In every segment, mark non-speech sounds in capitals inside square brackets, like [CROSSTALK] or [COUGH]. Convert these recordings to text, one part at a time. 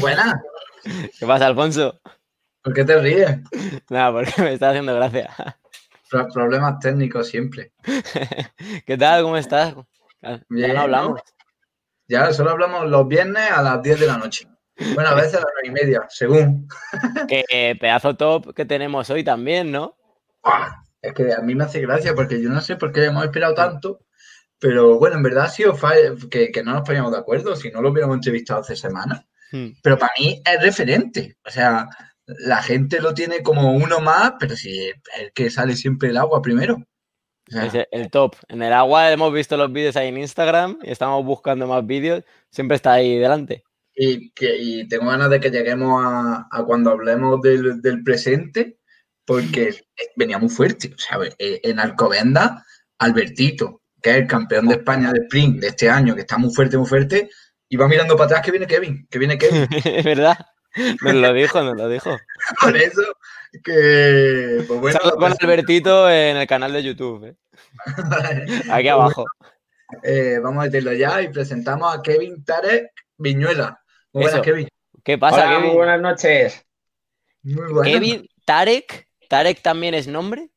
buena. ¿Qué pasa, Alfonso? ¿Por qué te ríes? Nada, porque me está haciendo gracia. Pro- problemas técnicos siempre. [LAUGHS] ¿Qué tal? ¿Cómo estás? Ya no hablamos. Ya solo hablamos los viernes a las 10 de la noche. Bueno, a veces a las 9 y media, según. [LAUGHS] Eh, pedazo top que tenemos hoy también, ¿no? Es que a mí me hace gracia porque yo no sé por qué hemos esperado tanto. Pero bueno, en verdad ha sido que, que no nos poníamos de acuerdo si no lo hubiéramos entrevistado hace semanas. Hmm. Pero para mí es referente. O sea, la gente lo tiene como uno más, pero si es el que sale siempre el agua primero. O sea, Es el, top. En el agua hemos visto los vídeos ahí en Instagram y estamos buscando más vídeos. Siempre está ahí delante. y, que, y tengo ganas de que lleguemos a, a cuando hablemos del, del presente, porque venía muy fuerte. O sea, eh, en Alcobenda, Albertito, que es el campeón de España de sprint de este año, que está muy fuerte, muy fuerte, y va mirando para atrás que viene Kevin, que viene Kevin. [LAUGHS] Es verdad. Nos lo [LAUGHS] dijo, nos lo dijo. Por eso que, pues bueno, Salgo con Albertito en el canal de YouTube. ¿eh? [LAUGHS] Aquí abajo. eh, vamos a meterlo ya y presentamos a Kevin Tarek Viñuela. Muy buenas, Eso. Kevin. ¿Qué pasa, Hola, muy Kevin? buenas noches. Muy buenas. Kevin Tarek. ¿Tarek también es nombre?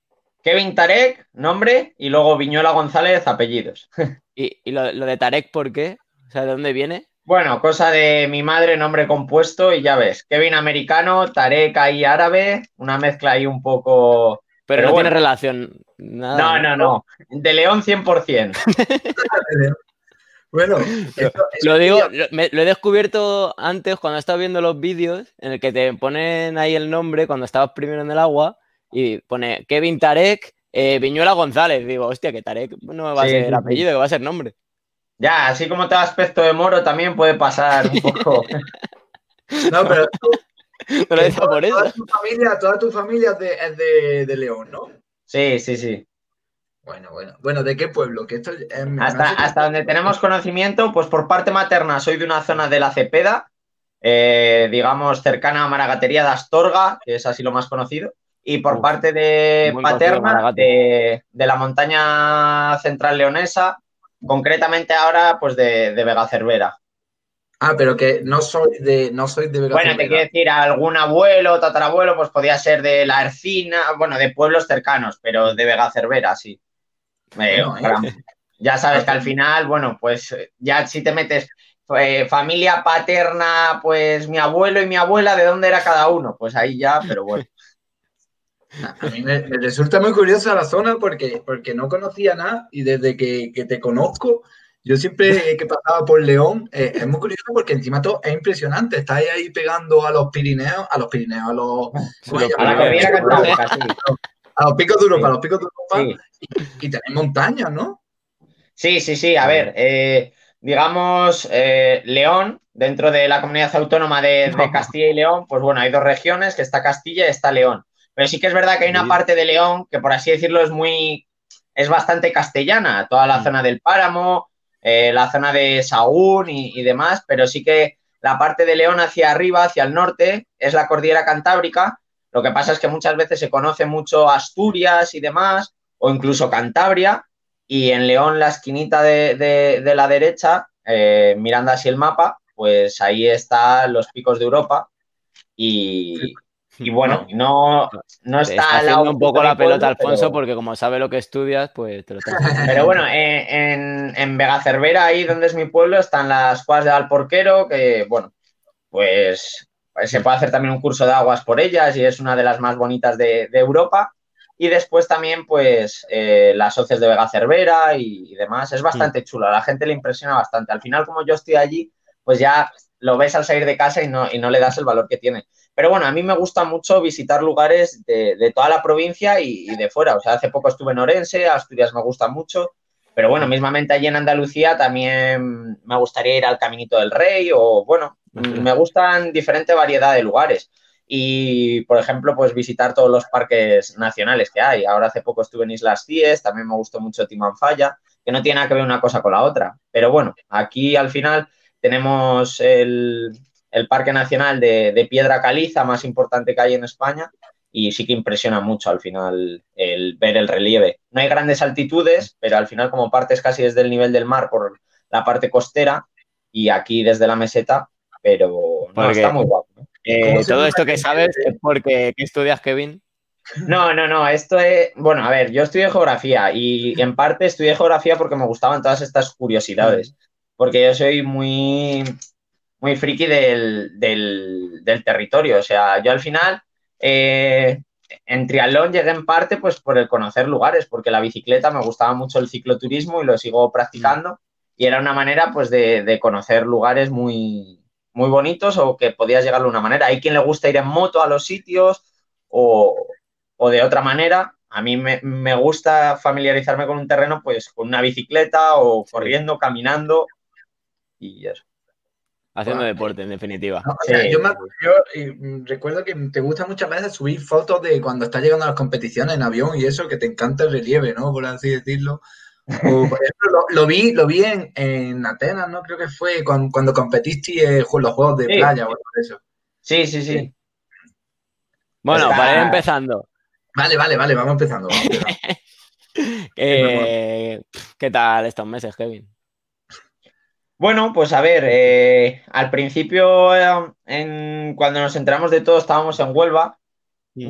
Kevin Tarek, nombre, y luego Viñuela González, apellidos. ¿Y, y lo, lo de Tarek por qué? O sea, ¿de dónde viene? Bueno, cosa de mi madre, nombre compuesto, y ya ves, Kevin americano, Tarek ahí árabe, una mezcla ahí un poco... Pero, Pero no bueno. tiene relación. Nada, No, no, no, de León 100%. [LAUGHS] Bueno, esto- Lo digo, ya- lo, me- lo he descubierto antes cuando estaba viendo los vídeos en el que te ponen ahí el nombre cuando estabas primero en el agua y pone Kevin Tarek eh, Viñuela González. Digo, hostia, que Tarek no va a Sí, ser sí. apellido, que va a ser nombre. Ya, así como te da aspecto de moro, también puede pasar un [LAUGHS] poco. No, pero No lo digo toda, por eso. toda tu familia, toda tu familia es de, es de- de León, ¿no? Sí, sí, sí. Bueno, bueno. Bueno, ¿de qué pueblo? Que esto es- me Hasta, hasta donde tenemos conocimiento, pues por parte materna soy de una zona de la Cepeda, eh, digamos cercana a Maragatería de Astorga, que es así lo más conocido, y por Uf, parte de conocido paterna de, de la montaña central leonesa, concretamente ahora pues de, de Vega Cervera. Ah, pero que no soy de, no soy de Vega Bueno, te quiero decir, algún abuelo, tatarabuelo, pues podía ser de La Ercina, bueno, de pueblos cercanos, pero de Vega Cervera, sí. Eh, Bueno, eh. Ya sabes que al final, bueno, pues ya si te metes eh, familia paterna, pues mi abuelo y mi abuela, ¿de dónde era cada uno? Pues ahí ya, pero bueno. A mí me, me resulta muy curiosa la zona porque, porque no conocía nada y desde que, que te conozco, yo siempre que pasaba por León, eh, es muy curioso porque encima todo es impresionante. Estáis ahí pegando a los Pirineos, a los Pirineos, a los, ¿cómo se los A los picos de Europa, a los picos de Europa Sí. y, y tenéis montañas, ¿no? Sí, sí, sí. A ver, eh, digamos, eh, León, dentro de la comunidad autónoma de, de Castilla y León, pues bueno, hay dos regiones, que está Castilla y está León. Pero sí que es verdad que hay una parte de León que, por así decirlo, es muy, es bastante castellana. Toda la Mm. zona del Páramo, eh, la zona de Sahún y, y demás, pero sí que la parte de León hacia arriba, hacia el norte, es la cordillera cantábrica. Lo que pasa es que muchas veces se conoce mucho Asturias y demás, o incluso Cantabria, y en León, la esquinita de, de- de la derecha, eh, mirando así el mapa, pues ahí están los picos de Europa. Y, y bueno, no, no Te está haciendo un poco la pelota, pueblo, Alfonso, pero- porque como sabe lo que estudias, pues te lo pero bueno, eh, en, en Vega Cervera, ahí donde es mi pueblo, están las cuevas de Alporquero, que bueno, pues, pues se puede hacer también un curso de aguas por ellas y es una de las más bonitas de, de Europa. Y después también, pues, eh, las hoces de Vega Cervera y, y demás. Es bastante chulo, a la gente le impresiona bastante. Al final, como yo estoy allí, pues ya lo ves al salir de casa y no, y no le das el valor que tiene. Pero bueno, a mí me gusta mucho visitar lugares de, de toda la provincia y, y de fuera. O sea, hace poco estuve en Orense, Asturias me gusta mucho. Pero bueno, mismamente allí en Andalucía también me gustaría ir al Caminito del Rey o bueno, me gustan diferente variedad de lugares. Y, por ejemplo, pues visitar todos los parques nacionales que hay. Ahora hace poco estuve en Islas Cíes, también me gustó mucho Timanfaya, que no tiene nada que ver una cosa con la otra. Pero bueno, aquí al final tenemos el, Parque Nacional de, Piedra Caliza, más importante que hay en España, y sí que impresiona mucho al final el ver el relieve. No hay grandes altitudes, pero al final como partes casi desde el nivel del mar por la parte costera y aquí desde la meseta, pero no, está muy guapo. Eh, todo esto que sabes es porque ¿qué estudias, Kevin? No, no, no, esto es, bueno, a ver, yo estudié geografía y en parte estudié geografía porque me gustaban todas estas curiosidades, porque yo soy muy, muy friki del, territorio, o sea, yo al final eh, en triatlón llegué en parte pues por el conocer lugares, porque la bicicleta me gustaba mucho el cicloturismo y lo sigo practicando y era una manera pues de conocer lugares muy, muy bonitos o que podías llegar de una manera. Hay quien le gusta ir en moto a los sitios o, de otra manera. A mí me, gusta familiarizarme con un terreno, pues con una bicicleta o corriendo, caminando y eso. Haciendo deporte, en definitiva. yo, recuerdo que te gusta muchas veces subir fotos de cuando estás llegando a las competiciones en avión y eso, que te encanta el relieve, ¿no? Por así decirlo. O, [LAUGHS] por ejemplo, lo, vi, lo vi en, Atenas, ¿no? Creo que fue cuando, competiste en los Juegos de Playa o algo de eso. Sí, sí, sí. Bueno, para ir empezando. Vale, vale, vale, vamos empezando. [LAUGHS] Eh, ¿Qué tal estos meses, Kevin? Bueno, pues a ver, eh, al principio, eh, cuando nos enteramos de todo, estábamos en Huelva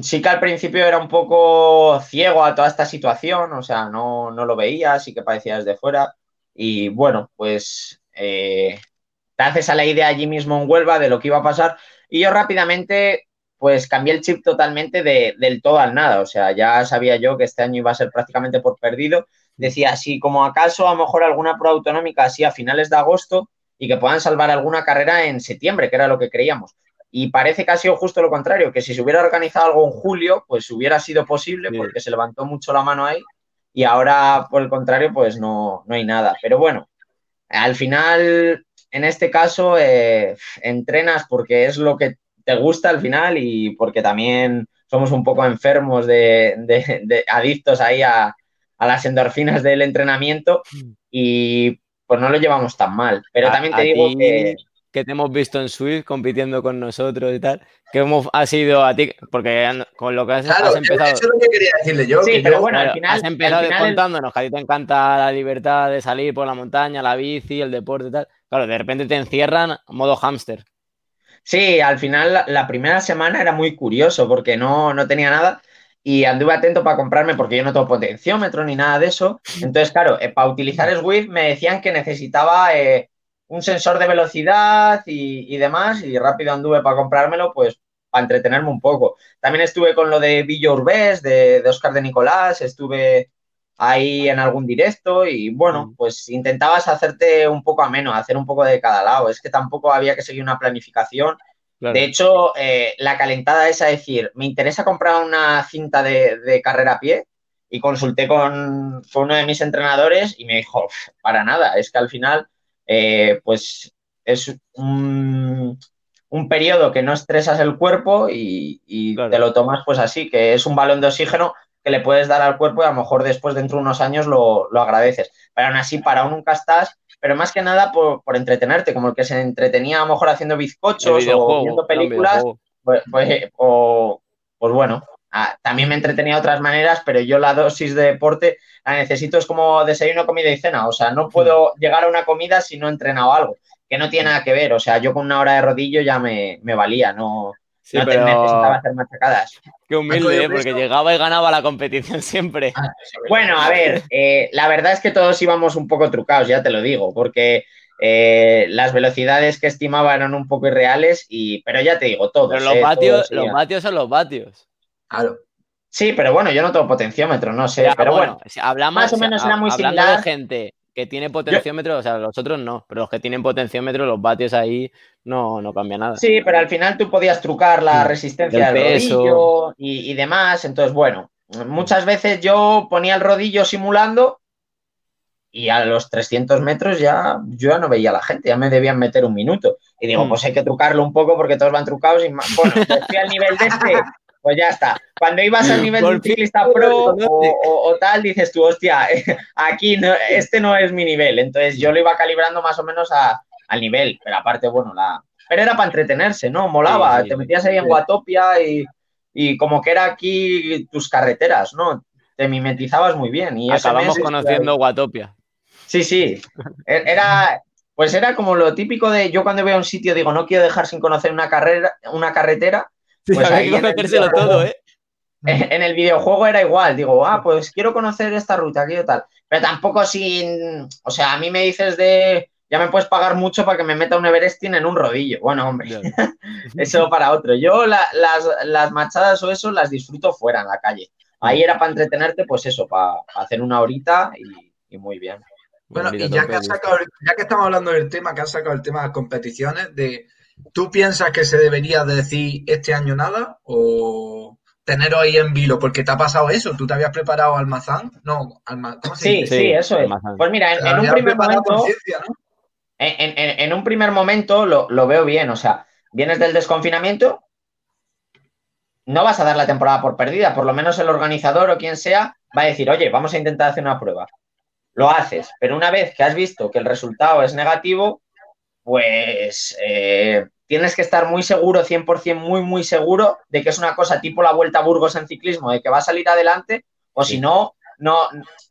Sí que al principio era un poco ciego a toda esta situación, o sea, no, lo veía, sí que parecía desde fuera. Y bueno, pues eh, te haces a la idea allí mismo en Huelva de lo que iba a pasar. Y yo rápidamente, pues cambié el chip totalmente del todo al nada. O sea, ya sabía yo que este año iba a ser prácticamente por perdido. Decía, si como acaso a lo mejor alguna prueba autonómica así a finales de agosto y que puedan salvar alguna carrera en septiembre, que era lo que creíamos. Y parece que ha sido justo lo contrario, que si se hubiera organizado algo en julio, pues hubiera sido posible porque se levantó mucho la mano ahí y ahora, por el contrario, pues no, no hay nada. Pero bueno, al final, en este caso, eh, entrenas porque es lo que te gusta al final y porque también somos un poco enfermos de, adictos ahí a, las endorfinas del entrenamiento mm. y pues no lo llevamos tan mal. Pero también te digo que que te hemos visto en Swift compitiendo con nosotros y tal, que hemos, ha sido a ti, porque con lo que has, empezado... Eso es lo que quería decirle yo. Sí, pero bueno, al final... Has empezado contándonos que a ti te encanta la libertad de salir por la montaña, la bici, el deporte y tal. Claro, de repente te encierran modo hámster. Sí, al final la, primera semana era muy curioso porque no, no tenía nada y anduve atento para comprarme porque yo no tengo potenciómetro ni nada de eso. Entonces, claro, eh, para utilizar Swift me decían que necesitaba eh, un sensor de velocidad y, demás, y rápido anduve para comprármelo, pues para entretenerme un poco. También estuve con lo de Villa Urbés, de, de Oscar de Nicolás, estuve ahí en algún directo y bueno, pues intentabas hacerte un poco ameno, hacer un poco de cada lado. Es que tampoco había que seguir una planificación. De hecho, eh, la calentada es a decir, me interesa comprar una cinta de, carrera a pie y consulté con, con, uno de mis entrenadores y me dijo, para nada, es que al final eh, pues es un, periodo que no estresas el cuerpo y, te lo tomas pues así, que es un balón de oxígeno que le puedes dar al cuerpo y a lo mejor después dentro de unos años lo, agradeces. Pero aún así, para nunca estás, pero más que nada por, entretenerte, como el que se entretenía a lo mejor haciendo bizcochos o viendo películas, pues, pues, pues bueno, Ah, también me entretenía de otras maneras, pero yo la dosis de deporte la necesito es como desayuno, comida y cena. O sea, no puedo hmm. llegar a una comida si no he entrenado algo, que no tiene nada que ver. O sea, yo con una hora de rodillo ya me, valía, no, necesitaba hacer machacadas. Qué humilde, ¿eh? porque llegaba y ganaba la competición siempre. Ah, bueno, a ver, eh, la verdad es que todos íbamos un poco trucados, ya te lo digo, porque eh, las velocidades que estimaba eran un poco irreales, y, pero ya te digo, todos. Pero los, vatios, los vatios son los vatios. Claro. Sí, pero bueno, yo no tengo potenciómetro, no sé. pero bueno, hablamos, más o menos era muy similar. de gente que tiene potenciómetro, o sea, los otros no, pero los que tienen potenciómetro, los vatios ahí no, no cambia nada. Sí, pero al final tú podías trucar la mm, resistencia del rodillo y, demás. Entonces, bueno, muchas veces yo ponía el rodillo simulando y a los 300 metros ya yo ya no veía a la gente, ya me debían meter un minuto. Y digo, Mm. pues hay que trucarlo un poco porque todos van trucados y más. Bueno, fui al nivel de este, pues ya está. Cuando ibas al nivel de un ciclista pro o- o tal, dices tú, hostia, [LAUGHS] aquí no, este no es mi nivel. Entonces yo lo iba calibrando más o menos a- al nivel, pero aparte, bueno, la. Pero era para entretenerse, ¿no? Molaba, Sí, sí. te metías ahí en Sí. Guatopia y, y como que era aquí tus carreteras, ¿no? Te mimetizabas muy bien. Y Acabamos mes- conociendo Guatopia. Sí, sí. E- Era, pues era como lo típico de yo cuando voy a un sitio digo, no quiero dejar sin conocer una carrera, una carretera. Pues Había ahí que todo, ¿eh? En el videojuego era igual, digo, ah, pues quiero conocer esta ruta, quiero tal. Pero tampoco sin, o sea, a mí me dices de, ya me puedes pagar mucho para que me meta un Everesting en un rodillo. Bueno, hombre, [LAUGHS] eso para otro. Yo la- las, las machadas o eso las disfruto fuera en la calle. Ahí era para entretenerte, pues eso, para hacer una horita y, y muy bien. Bueno, y ya que, has sacado, ya que estamos hablando del tema, que has sacado el tema de las competiciones, de, ¿tú piensas que se debería de decir este año nada o tenerlo ahí en vilo? Porque te ha pasado eso, tú te habías preparado almazán, no, alma, ¿cómo se Sí, dice? sí, eso es. Almazán. Pues mira, en, un primer momento, ¿no? En, en- en un primer momento lo, lo veo bien. O sea, vienes del desconfinamiento, no vas a dar la temporada por perdida. Por lo menos el organizador o quien sea va a decir, oye, vamos a intentar hacer una prueba. Lo haces, pero una vez que has visto que el resultado es negativo, pues eh, tienes que estar muy seguro, 100% muy, muy seguro de que es una cosa tipo la Vuelta a Burgos en ciclismo, de que va a salir adelante, o si no, no,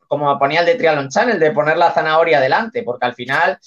como ponía el de Triathlon Channel, de poner la zanahoria adelante, porque al final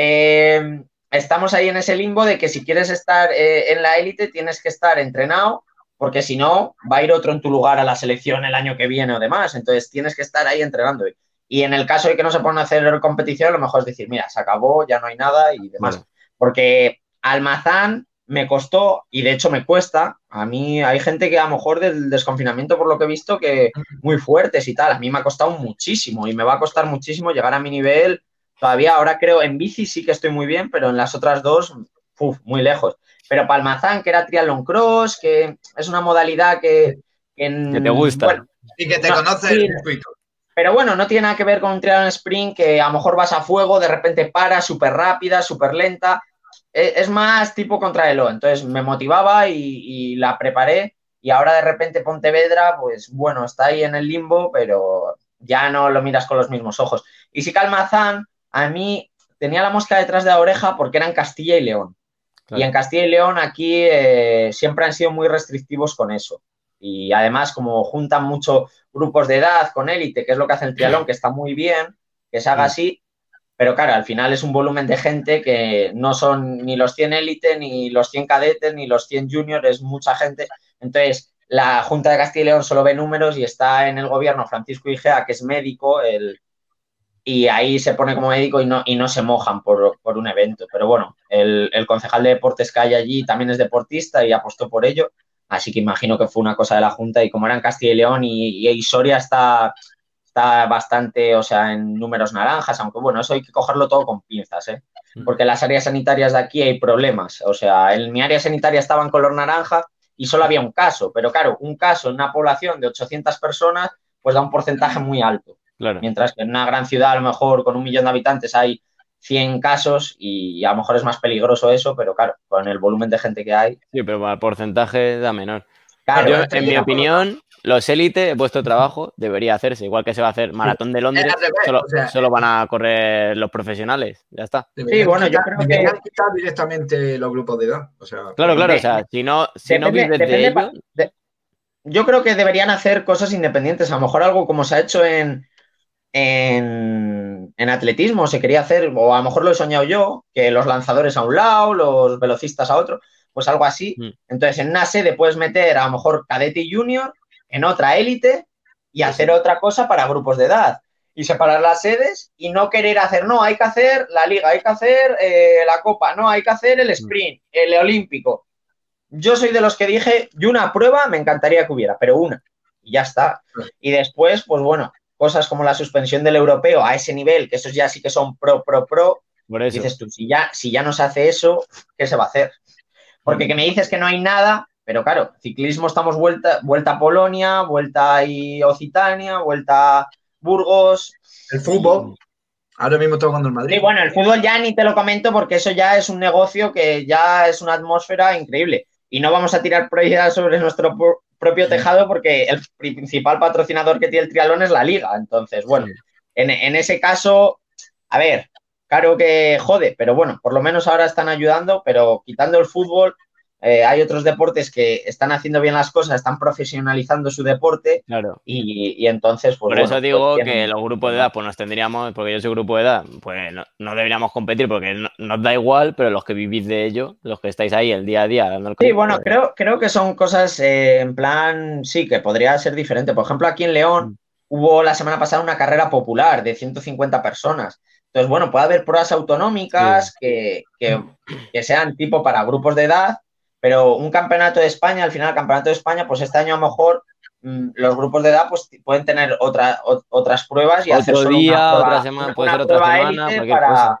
eh, estamos ahí en ese limbo de que si quieres estar eh, en la élite tienes que estar entrenado, porque si no, va a ir otro en tu lugar a la selección el año que viene o demás, entonces tienes que estar ahí entrenando. Y en el caso de que no se pongan a hacer competición, lo mejor es decir, mira, se acabó, ya no hay nada y demás. Bueno. Porque Almazán me costó, y de hecho me cuesta, a mí hay gente que a lo mejor del desconfinamiento, por lo que he visto, que muy fuertes y tal, a mí me ha costado muchísimo y me va a costar muchísimo llegar a mi nivel. Todavía ahora creo en bici sí que estoy muy bien, pero en las otras dos, uf, muy lejos. Pero Palmazán, que era triatlón cross, que es una modalidad que... en- Que te gusta. bueno, Y que te No, conoces sí. el circuito. pero bueno, no tiene nada que ver con un triatlón sprint que a lo mejor vas a fuego, de repente paras, súper rápida, súper lenta. E- Es más tipo contrarreloj. Entonces me motivaba y, y la preparé. Y ahora de repente Pontevedra, pues bueno, está ahí en el limbo, pero ya no lo miras con los mismos ojos. Y si Calmazán, a mí tenía la mosca detrás de la oreja porque era en Castilla y León. Claro. Y en Castilla y León aquí eh, siempre han sido muy restrictivos con eso. Y además, como juntan mucho grupos de edad con élite, que es lo que hace el triatlón, que está muy bien, que se haga Mm. así, pero claro, al final es un volumen de gente que no son ni los 100 élite, ni los 100 cadetes, ni los 100 juniors, es mucha gente. Entonces, la Junta de Castilla y León solo ve números y está en el gobierno Francisco Igea, que es médico, el, y ahí se pone como médico y no, y no se mojan por, por un evento. Pero bueno, el, el concejal de deportes que hay allí también es deportista y apostó por ello. Así que imagino que fue una cosa de la Junta y como era en Castilla y León y, y Soria está, está bastante, o sea, en números naranjas, aunque bueno, eso hay que cogerlo todo con pinzas, ¿eh? Porque en las áreas sanitarias de aquí hay problemas. O sea, en mi área sanitaria estaba en color naranja y solo había un caso, pero claro, un caso en una población de 800 personas, pues da un porcentaje muy alto. Claro. Mientras que en una gran ciudad, a lo mejor con un millón de habitantes, hay 100 casos y a lo mejor es más peligroso eso, pero claro, con el volumen de gente que hay. Sí, pero para el porcentaje da menor. Claro, Yo, en mi opinión, los élites, vuestro trabajo debería hacerse, igual que se va a hacer Maratón de Londres, solo, solo van a correr los profesionales, ya está. Deberían bueno, yo quitar- creo que- deberían quitar directamente los grupos de edad. O sea, Claro, claro, de- o sea, si no, si no vives de ello, de- yo creo que deberían hacer cosas independientes. A lo mejor algo como se ha hecho en, en, en atletismo, se quería hacer, o a lo mejor lo he soñado yo, que los lanzadores a un lado, los velocistas a otro, pues algo así. Mm. Entonces, en una sede puedes meter a lo mejor cadete y junior, en otra élite, y hacer otra cosa para grupos de edad. Y separar las sedes y no querer hacer, no, hay que hacer la liga, hay que hacer eh, la copa, no, hay que hacer el sprint, el olímpico. Yo soy de los que dije, y una prueba me encantaría que hubiera, pero una. Y ya está. Y después, pues bueno, cosas como la suspensión del europeo a ese nivel, que esos ya sí que son pro, pro, pro, por eso. dices tú, si ya, si ya no se hace eso, ¿qué se va a hacer? Porque que me dices que no hay nada, pero claro, ciclismo estamos vuelta, vuelta a Polonia, vuelta a Occitania, vuelta a Burgos. el fútbol. Ahora mismo está jugando el Madrid. Sí, bueno, el fútbol ya ni te lo comento porque eso ya es un negocio que ya es una atmósfera increíble. Y no vamos a tirar prioridad sobre nuestro propio tejado porque el principal patrocinador que tiene el triatlón es la liga. Entonces, bueno, en, en ese caso, a ver, claro que jode, pero bueno, por lo menos ahora están ayudando, pero quitando el fútbol, eh, hay otros deportes que están haciendo bien las cosas, están profesionalizando su deporte Claro. y, y entonces, pues Por eso digo pues que los grupos de edad, pues nos tendríamos, porque yo soy grupo de edad, pues no, no deberíamos competir porque no- nos da igual, pero los que vivís de ello, los que estáis ahí el día a día dando el Sí, bueno, pues, creo, creo que son cosas eh, en plan, sí, que podría ser diferente. Por ejemplo, aquí en León hubo la semana pasada una carrera popular de 150 personas. Entonces, bueno, puede haber pruebas autonómicas que, que- que sean tipo para grupos de edad, pero un campeonato de España, al final, el campeonato de España, pues este año a lo mejor mm, los grupos de edad pues pueden tener otra, o- otras pruebas y hacer Otro solo día, una prueba, otra semana, puede ser otra prueba semana, para, cosa.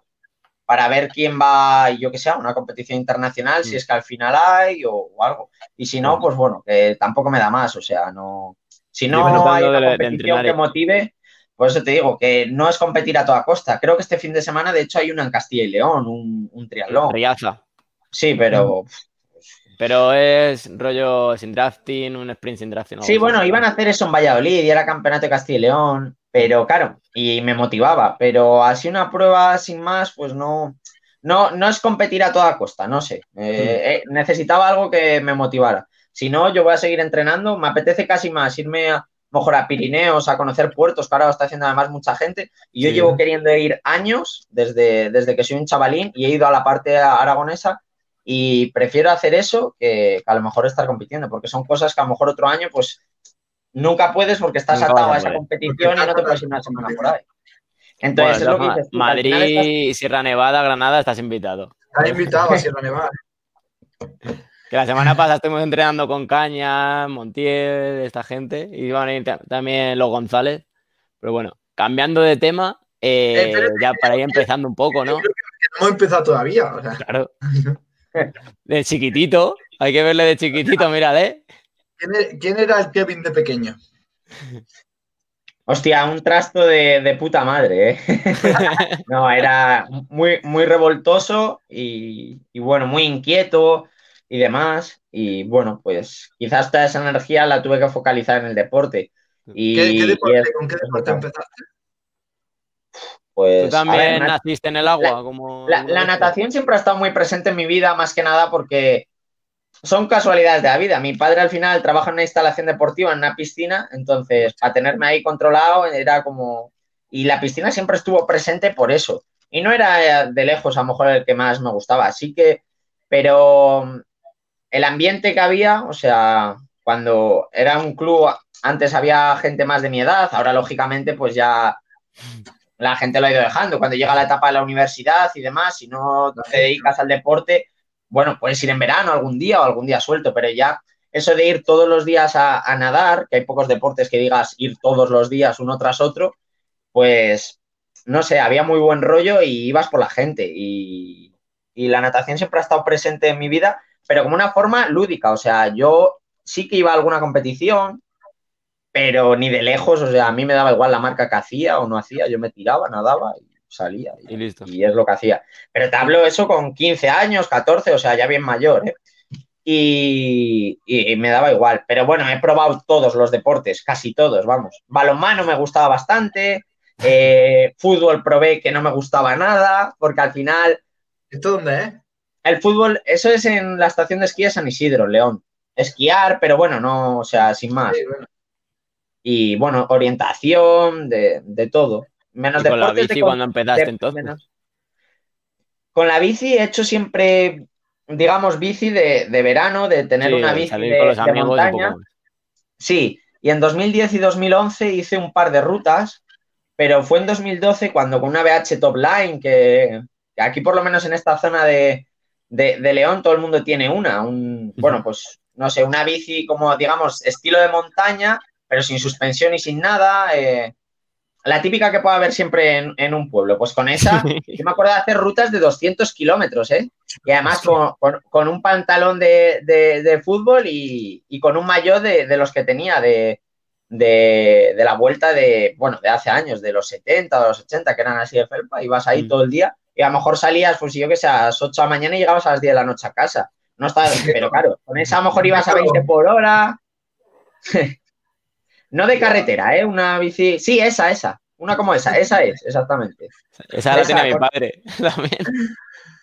para ver quién va, yo que sé, a una competición internacional, si Mm. es que al final hay o, o algo. Y si no, Claro. pues bueno, que tampoco me da más, o sea, no. Si no hay una de- competición que motive, por eso te digo que no es competir a toda costa. Creo que este fin de semana, de hecho, hay una en Castilla y León, un, un triatlón. Riaza. Sí, pero Pero es rollo sin drafting, un sprint sin drafting. Sí, bueno, iban a hacer eso en Valladolid y era campeonato de Castilla y León, pero claro, y me motivaba, pero así una prueba sin más, pues no, no, no es competir a toda costa, no sé. Eh, eh, necesitaba algo que me motivara. Si no, yo voy a seguir entrenando, me apetece casi más irme a, mejor a Pirineos, a conocer puertos, que ahora lo está haciendo además mucha gente, y yo Sí. llevo queriendo ir años, desde, desde que soy un chavalín, y he ido a la parte aragonesa, y prefiero hacer eso que, que a lo mejor estar compitiendo, porque son cosas que a lo mejor otro año, pues nunca puedes porque estás Nunca atado a a esa competición y no te puedes ir una semana por ahí. Entonces, Bueno, es lo que dices tú, Madrid, estás- Sierra Nevada, Granada, estás invitado. Está invitado a Sierra Nevada. Que la semana pasada estuvimos entrenando con Caña, Montiel, esta gente, y van a ir ta- también los González. Pero bueno, cambiando de tema, eh, Eh, pero- ya para ir empezando un poco, ¿no? No hemos empezado todavía. o sea, Claro. [LAUGHS] De chiquitito, hay que verle de chiquitito, mírale. ¿quién, e- quién era el Kevin de pequeño? Hostia, un trasto de, de puta madre, ¿eh? [LAUGHS] No, era muy, muy revoltoso y, y, bueno, muy inquieto y demás. Y bueno, pues quizás toda esa energía la tuve que focalizar en el deporte. Y, ¿Qué, qué y deporte, es- ¿Con qué deporte empezaste? Pues, Tú a también ver, naciste en el agua, como. la, la natación siempre ha estado muy presente en mi vida, más que nada porque son casualidades de la vida. Mi padre al final trabaja en una instalación deportiva, en una piscina, entonces para tenerme ahí controlado era como... Y la piscina siempre estuvo presente por eso. Y no era eh, de lejos a lo mejor el que más me gustaba. Así que, pero el ambiente que había, o sea, cuando era un club, antes había gente más de mi edad, ahora lógicamente pues ya la gente lo ha ido dejando. Cuando llega la etapa de la universidad y demás, si no te dedicas al deporte, bueno, puedes ir en verano algún día o algún día suelto, pero ya eso de ir todos los días a, a nadar, que hay pocos deportes que digas ir todos los días uno tras otro, pues no sé, había muy buen rollo y ibas por la gente. Y, y la natación siempre ha estado presente en mi vida, pero como una forma lúdica. O sea, yo sí que iba a alguna competición, pero ni de lejos, o sea, a mí me daba igual la marca que hacía o no hacía, yo me tiraba, nadaba y salía. Y listo. Y es lo que hacía. Pero te hablo eso con 15 años, 14, o sea, ya bien mayor, ¿eh? Y, y me daba igual. Pero bueno, he probado todos los deportes, casi todos, vamos. Balonmano me gustaba bastante. eh, fútbol probé que no me gustaba nada, porque al final ¿Esto dónde es? el fútbol, eso es en la estación de esquí de San Isidro, León. Esquiar, pero bueno, no, o sea, sin más. Sí, bueno. Y bueno, orientación, de, de todo. Menos ¿Y con la deportes de bici cuando empezaste de- entonces? menos- Con la bici he hecho siempre, digamos, bici de, de verano, de tener Sí, una bici de, con los amigos montaña. Sí, y en 2010 y 2011 hice un par de rutas, pero fue en 2012 cuando con una BH Top Line, que, que aquí por lo menos en esta zona de, de- de León todo el mundo tiene una, un, bueno, pues no sé, una bici como, digamos, estilo de montaña, pero sin suspensión y sin nada. eh, la típica que puede haber siempre en, en un pueblo. Pues con esa, [LAUGHS] yo me acuerdo de hacer rutas de 200 kilómetros, ¿eh? Y además con, con- con un pantalón de, de- de fútbol y, y con un maillot de, de los que tenía, de, la vuelta de, bueno, de hace años, de los 70, de los 80, que eran así de felpa, ibas ahí mm. todo el día y a lo mejor salías, pues yo que sé, a las 8 de la mañana y llegabas a las 10 de la noche a casa. No estaba, [LAUGHS] pero claro, con esa a lo mejor ibas a 20 por hora. [LAUGHS] no de carretera, ¿eh? Una bici. Sí, esa, esa. Una como esa, esa es, exactamente. Esa la tiene mi padre [LAUGHS] también.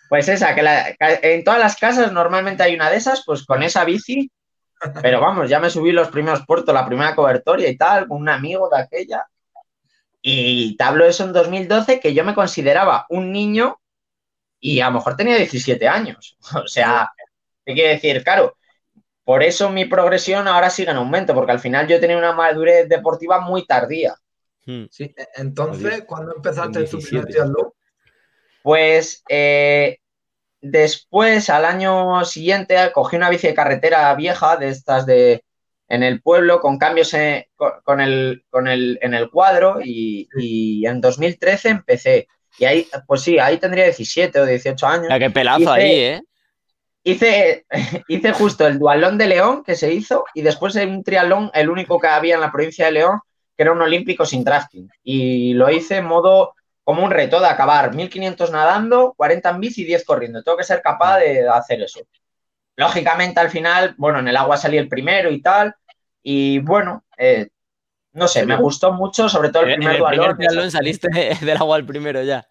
Pues esa, que en todas las casas normalmente hay una de esas, pues con esa bici pero vamos, ya me subí los primeros puertos, la primera cobertoria y tal, con un amigo de aquella. Y te hablo eso en 2012, que yo me consideraba un niño y a lo mejor tenía 17 años. [LAUGHS] O sea, ¿qué quiere decir? Claro, por eso mi progresión ahora sigue en aumento, porque al final yo tenía una madurez deportiva muy tardía. Hmm. Sí, e-, entonces, ¿cuándo empezaste tu primer triatlón? Pues eh, Después, al año siguiente, cogí una bici de carretera vieja de estas de en el pueblo con cambios en, con, el, con el, en el cuadro y, en 2013 empecé. Y ahí, pues sí, ahí tendría 17 o 18 años. qué pelazo ahí, ¿eh? Hice, [LAUGHS] hice justo el dualón de León que se hizo y después un triatlón, el único que había en la provincia de León, que era un olímpico sin drafting. Y lo hice en modo como un reto de acabar 1500 nadando, 40 en bici y 10 corriendo. Tengo que ser capaz de hacer eso. Lógicamente, al final, bueno, en el agua salí el primero y tal. Y bueno, eh, no sé, me gustó mucho, sobre todo el primer dualón. El saliste [LAUGHS] del agua el primero ya.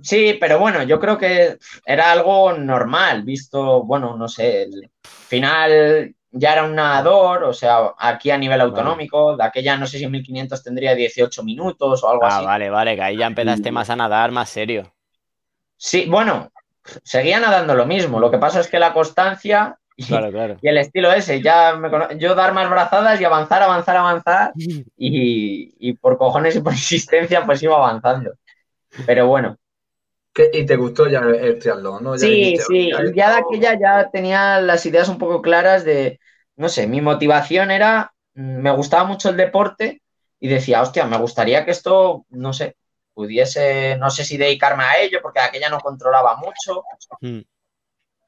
Sí, pero bueno, yo creo que era algo normal, visto, bueno, no sé, el final ya era un nadador, o sea, aquí a nivel autonómico, de aquella no sé si en 1500 tendría 18 minutos o algo ah, así. vale, vale, que ahí ya empezaste más a nadar, más serio. Sí, bueno, seguía nadando lo mismo, lo que pasa es que la constancia y, el estilo ese, ya yo dar más brazadas y avanzar, avanzar, avanzar [LAUGHS] y, por cojones y por insistencia pues iba avanzando. Pero bueno, y te gustó ya el triatlón, ¿no? sí, sí, ya de aquella ya tenía las ideas un poco claras de, no sé, mi motivación era, mm, me gustaba mucho el deporte y decía, hostia, me gustaría que esto, no sé, pudiese, no sé si dedicarme a ello, porque aquella no controlaba mucho. Hmm.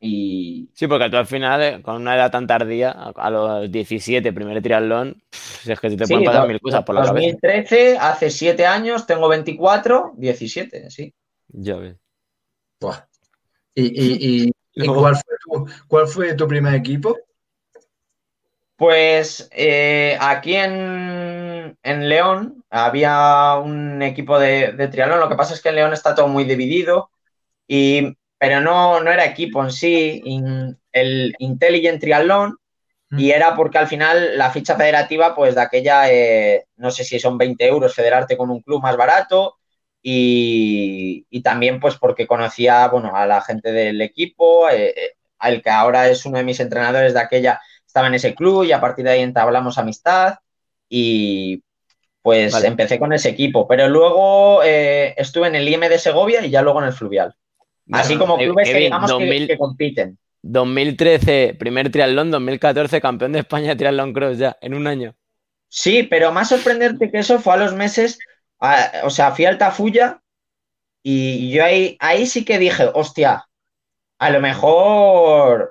Y... Sí, porque tú al final, eh, con una edad tan tardía, a los 17, primer triatlón, es que te pueden pasar mil cosas por la 2013, hace 7 años, tengo 24, 17, sí. Ya ves. ¿Y, [LAUGHS] cuál, fue tu, primer equipo? Pues eh, aquí en, León había un equipo de, de, triatlón. Lo que pasa es que en León está todo muy dividido, y, pero no, no era equipo en sí. el Intelligent Triatlón y mm. era porque al final la ficha federativa, pues de aquella, eh, no sé si son 20 euros federarte con un club más barato y, también pues porque conocía bueno, a la gente del equipo, eh, eh, al que ahora es uno de mis entrenadores de aquella, estaba en ese club y a partir de ahí entablamos amistad y pues empecé con ese equipo, pero luego eh, estuve en el IM de Segovia y ya luego en el Fluvial. Así como clubes que digamos que, compiten. 2013, primer triatlón, 2014, campeón de España de triatlón cross ya, en un año. Sí, pero más sorprendente que eso fue a los meses o sea, fui al Tafuya y yo ahí, ahí sí que dije, hostia, a lo mejor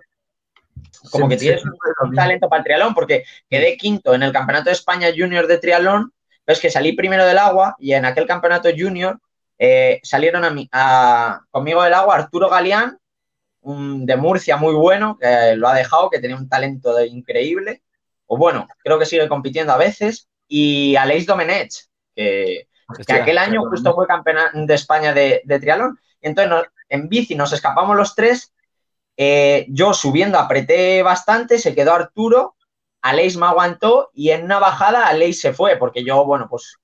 como que tienes un, talento para el triatlón, porque quedé quinto en el Campeonato de España Junior de triatlón, pero es que salí primero del agua y en aquel Campeonato Junior eh, salieron a, mí, conmigo del agua Arturo Galeán, un de Murcia muy bueno, que lo ha dejado, que tenía un talento increíble, o bueno, creo que sigue compitiendo a veces, y Aleix Domenech, que que aquel año justo fue campeón de España de, de triatlón. entonces en bici nos escapamos los tres. Eh, yo subiendo apreté bastante, se quedó Arturo, Aleix me aguantó y en una bajada Aleix se fue, porque yo, bueno, pues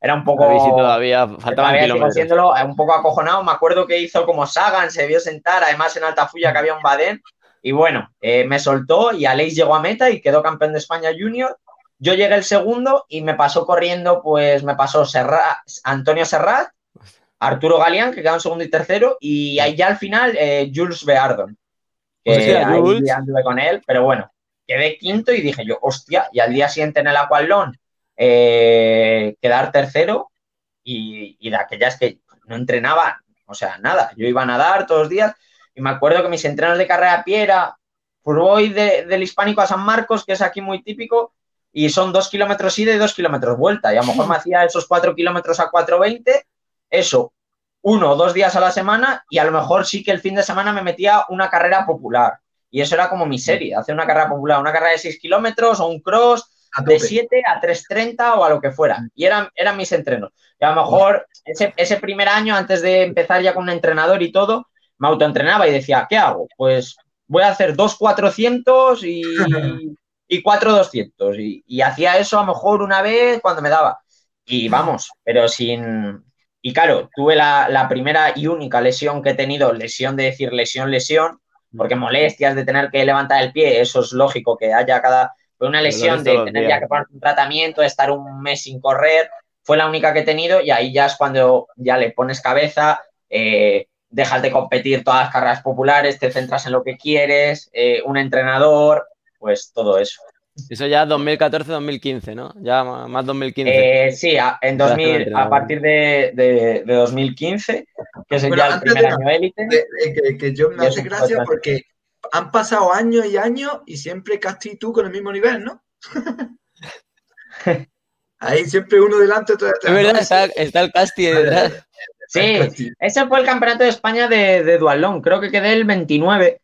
era un poco. todavía faltaba eh, un poco acojonado. Me acuerdo que hizo como Sagan, se vio sentar, además en Altafulla que había un Badén. Y bueno, eh, me soltó y Aleix llegó a meta y quedó campeón de España Junior. Yo llegué el segundo y me pasó corriendo, pues me pasó Antonio Serrat, Arturo Galeán, que quedó en segundo y tercero, y ahí ya al final eh, Jules Beardon. Que ahí anduve con él, pero bueno, quedé quinto y dije yo, hostia, y al día siguiente en el Aqualón eh, quedar tercero y, y de aquellas que no entrenaba, o sea, nada, yo iba a nadar todos los días y me acuerdo que mis entrenos de carrera a pie era, pues voy del Hispánico a San Marcos, que es aquí muy típico, y son dos kilómetros ida y dos kilómetros vuelta. Y a lo mejor me hacía esos cuatro kilómetros a 4.20, eso, uno o dos días a la semana y a lo mejor sí que el fin de semana me metía una carrera popular. Y eso era como mi serie, hacer una carrera popular, una carrera de 6 kilómetros o un cross de 7 a 3.30 o a lo que fuera. Y eran, eran mis entrenos. Y a lo mejor ese, ese primer año, antes de empezar ya con un entrenador y todo, me autoentrenaba y decía, ¿qué hago? Pues voy a hacer dos 400 y, [LAUGHS] y cuatro 200. Y, y hacía eso a lo mejor una vez cuando me daba. Y vamos, pero sin... Y claro, tuve la, la primera y única lesión que he tenido, lesión de decir lesión, lesión, porque molestias de tener que levantar el pie, eso es lógico que haya cada... Fue una lesión de tener ya que poner un tratamiento, de estar un mes sin correr, fue la única que he tenido y ahí ya es cuando ya le pones cabeza, eh, dejas de competir todas las carreras populares, te centras en lo que quieres, eh, un entrenador, pues todo eso. Eso ya 2014-2015, ¿no? Ya más 2015. Eh, sí, a, en 2000, a partir de, de, de 2015, que es ya el primer de- año élite. de que, que yo me hace gracia porque han pasado años y años y siempre Casti y tú con el mismo nivel, ¿no? [LAUGHS] Ahí siempre uno delante, otro detrás. Es verdad, está, está el Casti detrás. Sí, ese fue el campeonato de España de, de dualón, creo que quedé el 29.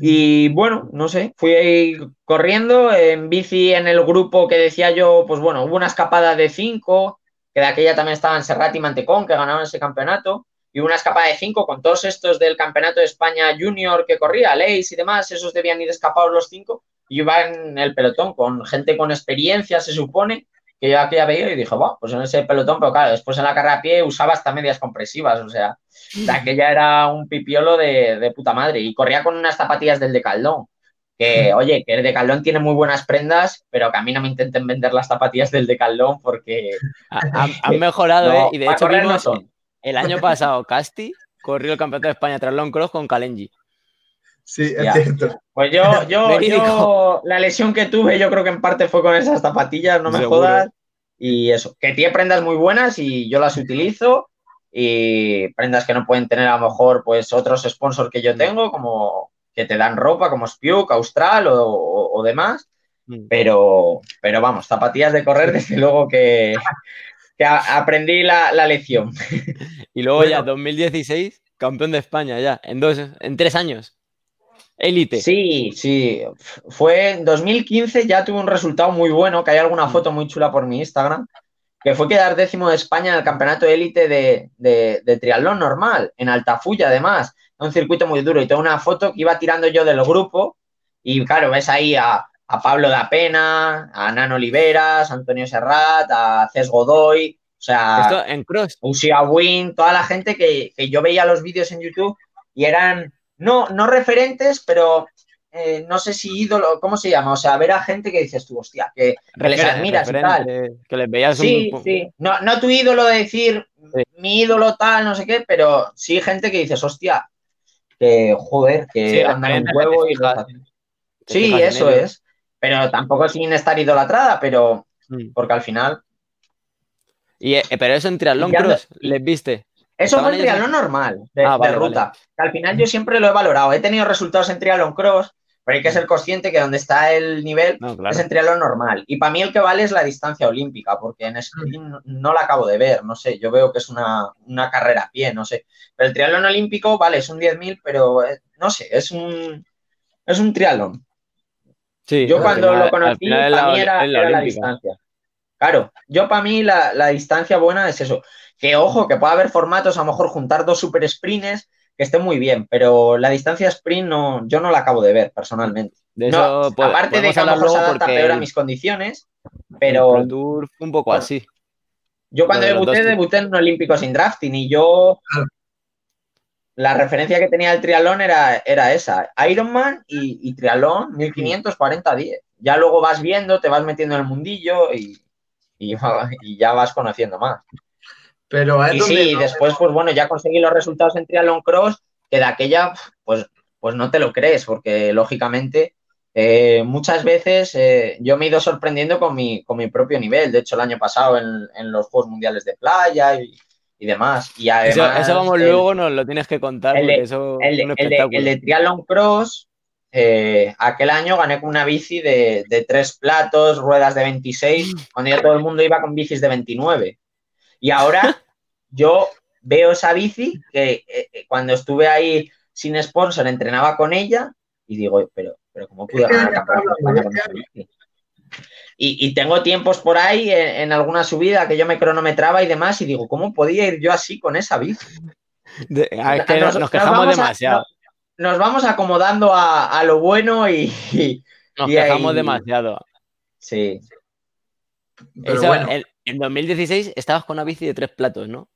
Y bueno, no sé, fui ahí corriendo en bici en el grupo que decía yo, pues bueno, hubo una escapada de 5, que de aquella también estaban Serrat y Mantecón, que ganaron ese campeonato, y una escapada de 5 con todos estos del campeonato de España junior que corría, Leis y demás, esos debían ir escapados los 5, y iba en el pelotón con gente con experiencia, se supone, que yo aquella veía y dije, wow, pues en ese pelotón, pero claro, después en la carrera a pie usaba hasta medias compresivas, o sea, de aquella era un pipiolo de, de puta madre y corría con unas zapatillas del Decaldón. Que, oye, que el Decaldón tiene muy buenas prendas, pero que a mí no me intenten vender las zapatillas del Decaldón porque Ha- Han, han [LAUGHS] mejorado, no, ¿eh? Y de hecho, no vimos el año pasado, Casti corrió el campeonato de España tras long cross con Kalenji. Sí, es Ya. cierto. Pues yo, [LAUGHS] yo, yo, la lesión que tuve, yo creo que en parte fue con esas zapatillas, no me Seguro. jodas. Y eso, que tiene prendas muy buenas y yo las utilizo. Y prendas que no pueden tener a lo mejor pues otros sponsors que yo tengo, como que te dan ropa, como Spiuk, Austral o, o- o demás. Mm. Pero, pero vamos, zapatillas de correr, desde luego que, [LAUGHS] que a- aprendí la, la lección. [LAUGHS] Y luego Bueno. ya 2016, campeón de España ya, en dos, en tres años. Élite. Sí, sí. Fue en 2015, ya tuve un resultado muy bueno, que hay alguna foto muy chula por mi Instagram, que fue quedar décimo de España en el campeonato élite de, de, de triatlón normal, en Altafulla además, un circuito muy duro. Y tengo una foto que iba tirando yo del grupo, y claro, ves ahí a, a Pablo da Pena, a Nano Oliveras, a Antonio Serrat, a Cés Godoy, o sea, Esto en cross. Usia Win, toda la gente que, que yo veía los vídeos en YouTube y eran, no, no referentes, pero eh, no sé si ídolo, ¿cómo se llama? O sea, ver a gente que dices tú, hostia, que, que les admiras y tal. Que les veías Sí, un. sí. No, no tu ídolo de decir Sí. mi ídolo tal, no sé qué, pero sí gente que dices, hostia, que joder, que Sí, andan un huevo y fijas- Sí, eso es. Pero tampoco sin estar idolatrada, pero Mm. porque al final. Y, eh, pero eso en triatlón cross, ¿les viste? Eso ¿Estaban fue ellos triatlón normal, de, Ah, de ruta. vale. Que al final yo siempre lo he valorado. He tenido resultados en triatlón cross, pero hay que ser consciente que donde está el nivel No, es en triatlón normal. Y para mí el que vale es la distancia olímpica, porque en sprint no, no la acabo de ver, no sé, yo veo que es una, una carrera a pie, no sé. Pero el triatlón olímpico, vale, es un 10.000, pero eh, no sé, es un, es un triatlón. Sí, Yo cuando final- lo conocí, para mí era, la era la distancia. Claro, yo para mí la, la distancia buena es eso. Que ojo, que puede haber formatos, a lo mejor juntar dos super sprints que estén muy bien, pero la distancia sprint no, yo no la acabo de ver personalmente. De No, eso aparte de que a lo mejor se adapta peor a el- mis condiciones, el pero Pro Tour fue un poco Bueno, así. yo cuando debuté, debuté en un olímpico sin drafting y yo la referencia que tenía del triatlón era, era esa, Ironman y, y triatlón 1540-10. Ya luego vas viendo, te vas metiendo en el mundillo y, y, [LAUGHS] y ya vas conociendo más. Pero Y donde sí, no- después, pues bueno, ya conseguí los resultados en triatlón cross, que de aquella, pues, pues no te lo crees, porque lógicamente eh, muchas veces eh, yo me he ido sorprendiendo con mi, con mi propio nivel. De hecho, el año pasado en, en los Juegos Mundiales de Playa y, y demás. Y Eso, además, eso vamos el- luego, nos lo tienes que contar el de- eso el, es un el de- el de triatlón cross, eh, aquel año gané con una bici de, de, tres platos, ruedas de 26, cuando ya todo el mundo iba con bicis de 29. Y ahora yo veo esa bici que eh, eh, cuando estuve ahí sin sponsor entrenaba con ella y digo, pero, pero ¿cómo pude ganar? Y, y, tengo tiempos por ahí en, en, alguna subida que yo me cronometraba y demás y digo, ¿cómo podía ir yo así con esa bici? De, es que nos, nos quejamos nos demasiado. A, nos vamos acomodando a, a lo bueno y, y nos y quejamos ahí, demasiado. Sí. Pero Eso, bueno. en, en 2016 estabas con una bici de tres platos, ¿no?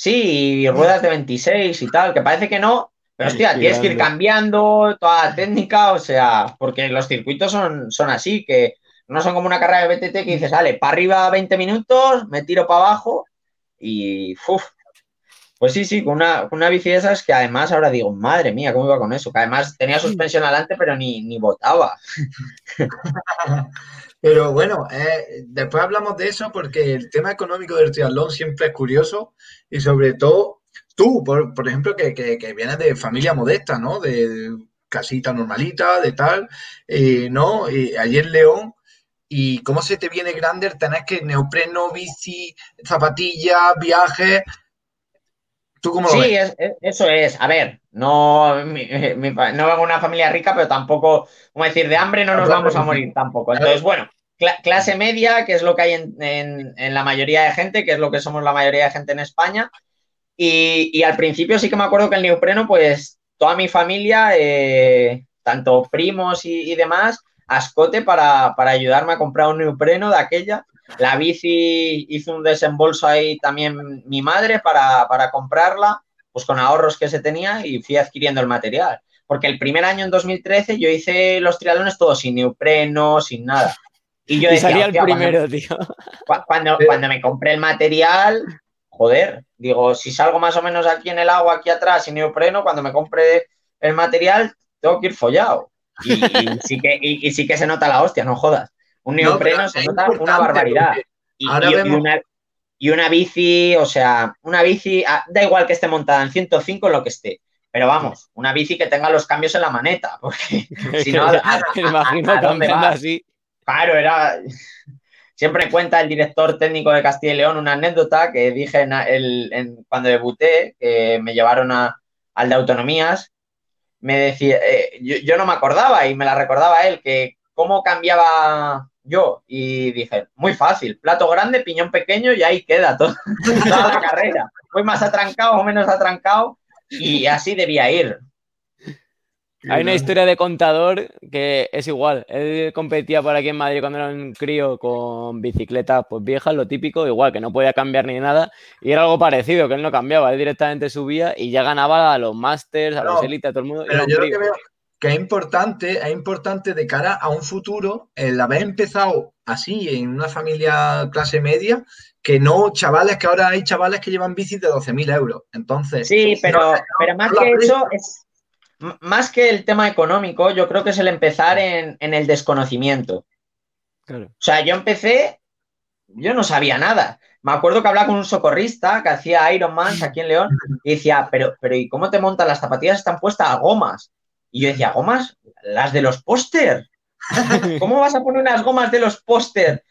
Sí, y ruedas de 26 y tal, que parece que no, pero hostia, tienes que ir cambiando toda la técnica, o sea, porque los circuitos son, son así, que no son como una carrera de BTT que dices, vale, para arriba 20 minutos, me tiro para abajo y uf. Pues sí, sí, con una, con una bici de esas que además ahora digo, madre mía, ¿cómo iba con eso? Que además tenía suspensión adelante, pero ni, ni botaba. [LAUGHS] Pero bueno, eh, después hablamos de eso porque el tema económico del triatlón siempre es curioso y sobre todo tú, por, por ejemplo, que, que, que, vienes de familia modesta, ¿no? De casita normalita, de tal, eh, ¿no? Y en León, ¿y cómo se te viene grande tener que neopreno, bici, zapatillas, viajes? ¿Tú cómo sí, es, es, eso es. A ver, no, mi, [LAUGHS] mi, no vengo de una familia rica, pero tampoco, como decir, de hambre no nos vamos a morir tampoco. Entonces, bueno, cl clase media, que es lo que hay en, en, en, la mayoría de gente, que es lo que somos la mayoría de gente en España. Y, y al principio sí que me acuerdo que el neopreno, pues toda mi familia, eh, tanto primos y, y demás, a escote para, para ayudarme a comprar un neopreno de aquella. La bici hizo un desembolso ahí también mi madre para, para, comprarla, pues con ahorros que se tenía y fui adquiriendo el material. Porque el primer año, en 2013, yo hice los triatlones todos sin neopreno, sin nada. Y yo decía, y salía el primero, [LAUGHS] cuando, tío. Cuando, cuando me compré el material, joder, digo, si salgo más o menos aquí en el agua, aquí atrás, sin neopreno, cuando me compre el material, tengo que ir follado. Y, y sí, que, y, y sí que se nota la hostia, no jodas. Un neopreno no, se nota una barbaridad. Y, y, vemos... una, y, una, bici, o sea, una bici, ah, da igual que esté montada en 105 en lo que esté, pero vamos, una bici que tenga los cambios en la maneta, [LAUGHS] porque si no, [LAUGHS] imagino cambiando así. Claro, era. Siempre cuenta el director técnico de Castilla y León una anécdota que dije en el, en, cuando debuté, que me llevaron a, al de autonomías. Me decía, eh, yo, yo no me acordaba y me la recordaba él, que cómo cambiaba yo y dije, muy fácil, plato grande, piñón pequeño y ahí queda todo, [LAUGHS] toda la carrera. Fui más atrancado o menos atrancado y así debía ir. Hay una historia de contador que es igual. Él competía por aquí en Madrid cuando era un crío con bicicletas pues viejas, lo típico, igual que no podía cambiar ni nada. Y era algo parecido, que él no cambiaba, él directamente subía y ya ganaba a los masters, a no, los élites, a todo el mundo. Pero yo lo que veo que es importante, es importante de cara a un futuro el haber empezado así en una familia clase media, que no chavales, que ahora hay chavales que llevan bicis de 12.000 euros. Entonces. Sí, pero, no, pero más que eso, es, más que el tema económico, yo creo que es el empezar en, en el desconocimiento. Claro. O sea, yo empecé, yo no sabía nada. Me acuerdo que hablaba con un socorrista que hacía Ironman [LAUGHS] aquí en León y decía, pero, pero ¿y cómo te montan? Las zapatillas están puestas a gomas. Y yo decía, ¿gomas? Las de los póster. [LAUGHS] ¿Cómo vas a poner unas gomas de los póster?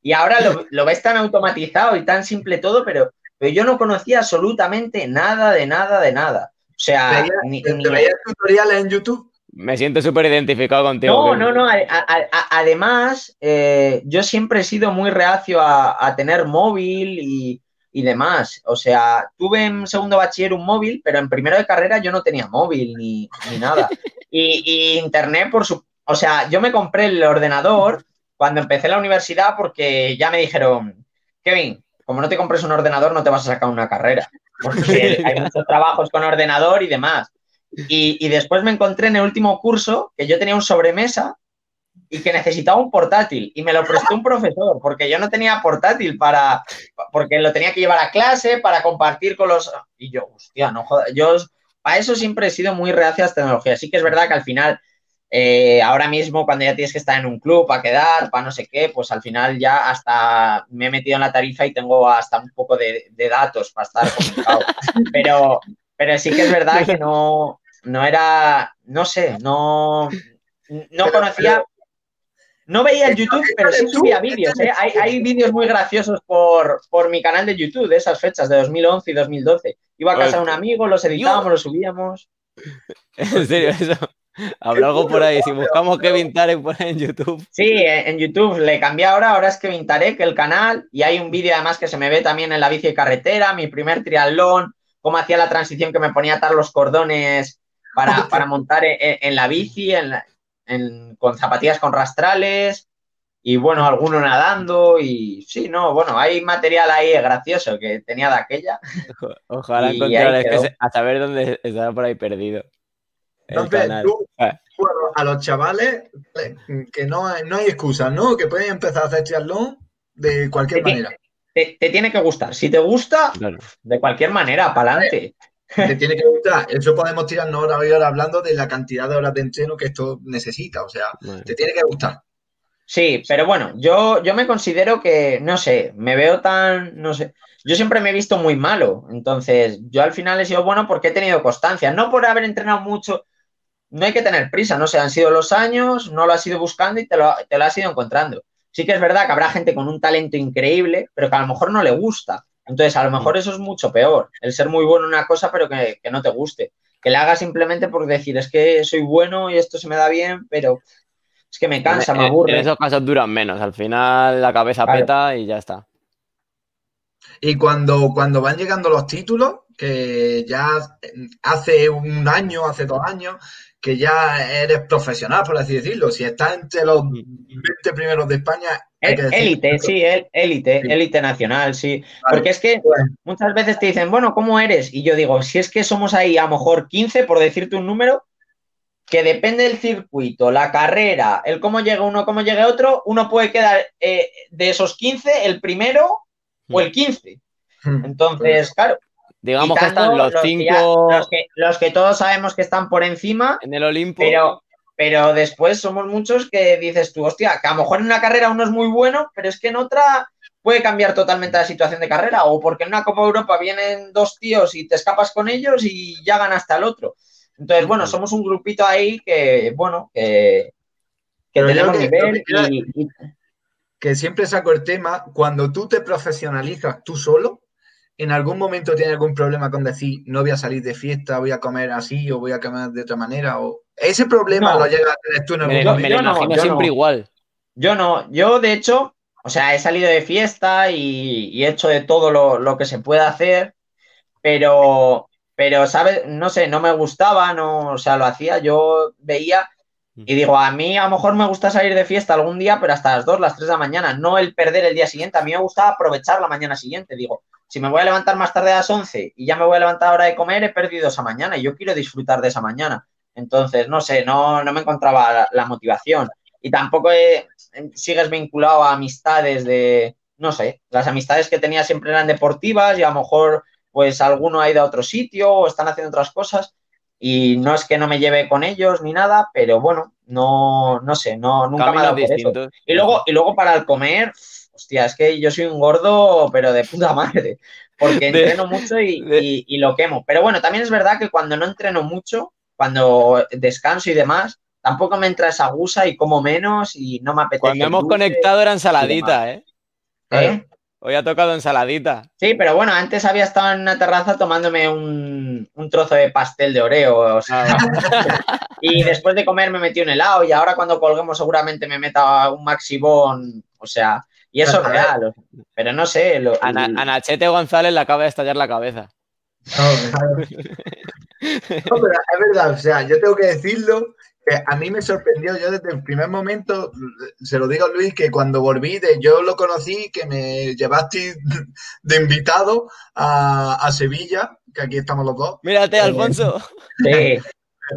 Y ahora lo, lo, ves tan automatizado y tan simple todo, pero, pero yo no conocía absolutamente nada de nada de nada. O sea, ¿Te, ni, te, ni... veías tutoriales en YouTube? Me siento súper identificado contigo. No, que... no, no. A, a, a, además, eh, yo siempre he sido muy reacio a, tener móvil y, y, demás. O sea, tuve en segundo bachiller un móvil, pero en primero de carrera yo no tenía móvil ni, ni nada. [LAUGHS] y, y, internet, por su. O sea, yo me compré el ordenador cuando empecé la universidad porque ya me dijeron, Kevin, como no te compres un ordenador, no te vas a sacar una carrera. Porque [LAUGHS] hay muchos trabajos con ordenador y demás. Y, y, después me encontré en el último curso que yo tenía un sobremesa y que necesitaba un portátil y me lo prestó un profesor porque yo no tenía portátil para porque lo tenía que llevar a clase para compartir con los y yo hostia no joder, yo para eso siempre he sido muy reacia a las tecnologías. Sí que es verdad que al final eh, ahora mismo cuando ya tienes que estar en un club para quedar para no sé qué pues al final ya hasta me he metido en la tarifa y tengo hasta un poco de, de datos para estar comunicado pero pero sí que es verdad que no no era, no sé, no, no conocía, no veía el YouTube, pero sí subía vídeos. ¿eh? Hay, hay vídeos muy graciosos por, por mi canal de YouTube de esas fechas, de 2011 y 2012. Iba a casa de un amigo, los editábamos, los subíamos. [LAUGHS] En serio, eso. Habrá algo por ahí. Si buscamos Kevin Tarek por ahí en YouTube. Sí, en YouTube le cambié ahora. Ahora es Kevin Tarek el canal. Y hay un vídeo además que se me ve también en la bici de carretera, mi primer triatlón, cómo hacía la transición que me ponía a atar los cordones para, [LAUGHS] para montar en, en la bici, en la- en- con zapatillas con rastrales. Y bueno, alguno nadando. Y sí, no, bueno, hay material ahí gracioso que tenía de aquella. Ojalá encontrar es que a saber dónde estará por ahí perdido. Entonces, tú, Ah. a los- chavales, eh, que no hay, no hay excusa, ¿no? Que pueden empezar a hacer triatlón de cualquier manera. Te, te tiene que gustar. Si te gusta, Claro. de cualquier manera, para adelante. Te tiene que gustar. Eso podemos tirarnos horas y horas hablando de la cantidad de horas de entreno que esto necesita. O sea, Bueno. te tiene que gustar. Sí, pero bueno, yo, yo me considero que, no sé, me veo tan, no sé, yo siempre me he visto muy malo, entonces yo al final he sido bueno porque he tenido constancia, no por haber entrenado mucho, no hay que tener prisa, no sé, han sido los años, no lo has ido buscando y te lo, te lo has ido encontrando. Sí que es verdad que habrá gente con un talento increíble, pero que a lo mejor no le gusta. Entonces, a lo mejor eso es mucho peor, el ser muy bueno en una cosa, pero que, que no te guste. Que le hagas simplemente por decir, es que soy bueno y esto se me da bien, pero es que me cansa, En- me en- aburre. En esos casos duran menos. Al final la cabeza Claro. peta y ya está. Y cuando, cuando van llegando los títulos, que ya hace un año, hace dos años, que ya eres profesional, por así decirlo. Si estás entre los 20 primeros de España, Élite, sí, el- élite, Sí. élite nacional, sí. Vale. Porque es que Bueno, muchas veces te dicen, bueno, ¿cómo eres? Y yo digo, si es que somos ahí a lo mejor 15, por decirte un número, que depende del circuito, la carrera, el cómo llega uno, cómo llega otro, uno puede quedar eh, de esos 15 el primero o el 15. Entonces, claro, Digamos que están los, que ya- cinco los que, los que todos sabemos que están por encima, en el Olimpo. pero, pero después somos muchos que dices tú, hostia, que a lo mejor en una carrera uno es muy bueno, pero es que en otra puede cambiar totalmente la situación de carrera, o porque en una Copa Europa vienen dos tíos y te escapas con ellos y ya ganas hasta el otro. Entonces, bueno, somos un grupito ahí que, bueno, que, que tenemos que- nivel lo que quiero- y, y- que siempre saco el tema, cuando tú te profesionalizas tú solo, en algún momento tienes algún problema con decir, no voy a salir de fiesta, voy a comer así o voy a comer de otra manera, o ese problema No. lo llegas a tener tú en me, algún lo- yo- me momento. lo no, imagino yo siempre no. igual. Yo no, yo de hecho, o sea, he salido de fiesta y, y he hecho de todo lo, lo que se puede hacer, pero, pero, ¿sabes? No sé, no me gustaba, no, o sea, lo hacía, yo veía y digo, a mí a lo mejor me gusta salir de fiesta algún día, pero hasta las 2, las 3 de la mañana, no el perder el día siguiente, a mí me gustaba aprovechar la mañana siguiente, digo, si me voy a levantar más tarde a las 11 y ya me voy a levantar a la hora de comer, he perdido esa mañana y yo quiero disfrutar de esa mañana. Entonces, no sé, no, no me encontraba la, la motivación. Y tampoco he- sigues vinculado a amistades de, no sé, las amistades que tenía siempre eran deportivas y a lo mejor pues alguno ha ido a otro sitio o están haciendo otras cosas y no es que no me lleve con ellos ni nada, pero bueno, no, no sé, no, nunca me ha Caminos dado por eso. distintos. Y luego, y luego para el comer, hostia, es que yo soy un gordo, pero de puta madre, porque [LAUGHS] entreno mucho y, y- y lo quemo. Pero bueno, también es verdad que cuando no entreno mucho, cuando descanso y demás, tampoco me entra esa gusa y como menos y no me apetece. Cuando hemos conectado era ensaladita, ¿eh? ¿eh? Hoy ha tocado ensaladita. Sí, pero bueno, antes había estado en una terraza tomándome un, un trozo de pastel de Oreo, o sea, [LAUGHS] y después de comer me metí un helado y ahora cuando colguemos seguramente me meta un maxibón, o sea, y eso es real, o sea, pero no sé, lo- A, Na- a Nachete González le acaba de estallar la cabeza. No, claro. No, pero es verdad, o sea, yo tengo que decirlo, que a mí me sorprendió, yo desde el primer momento, se lo digo a Luis, que cuando volví, de, yo lo conocí, que me llevaste de invitado a, a Sevilla, que aquí estamos los dos, Mírate, Alfonso. sí,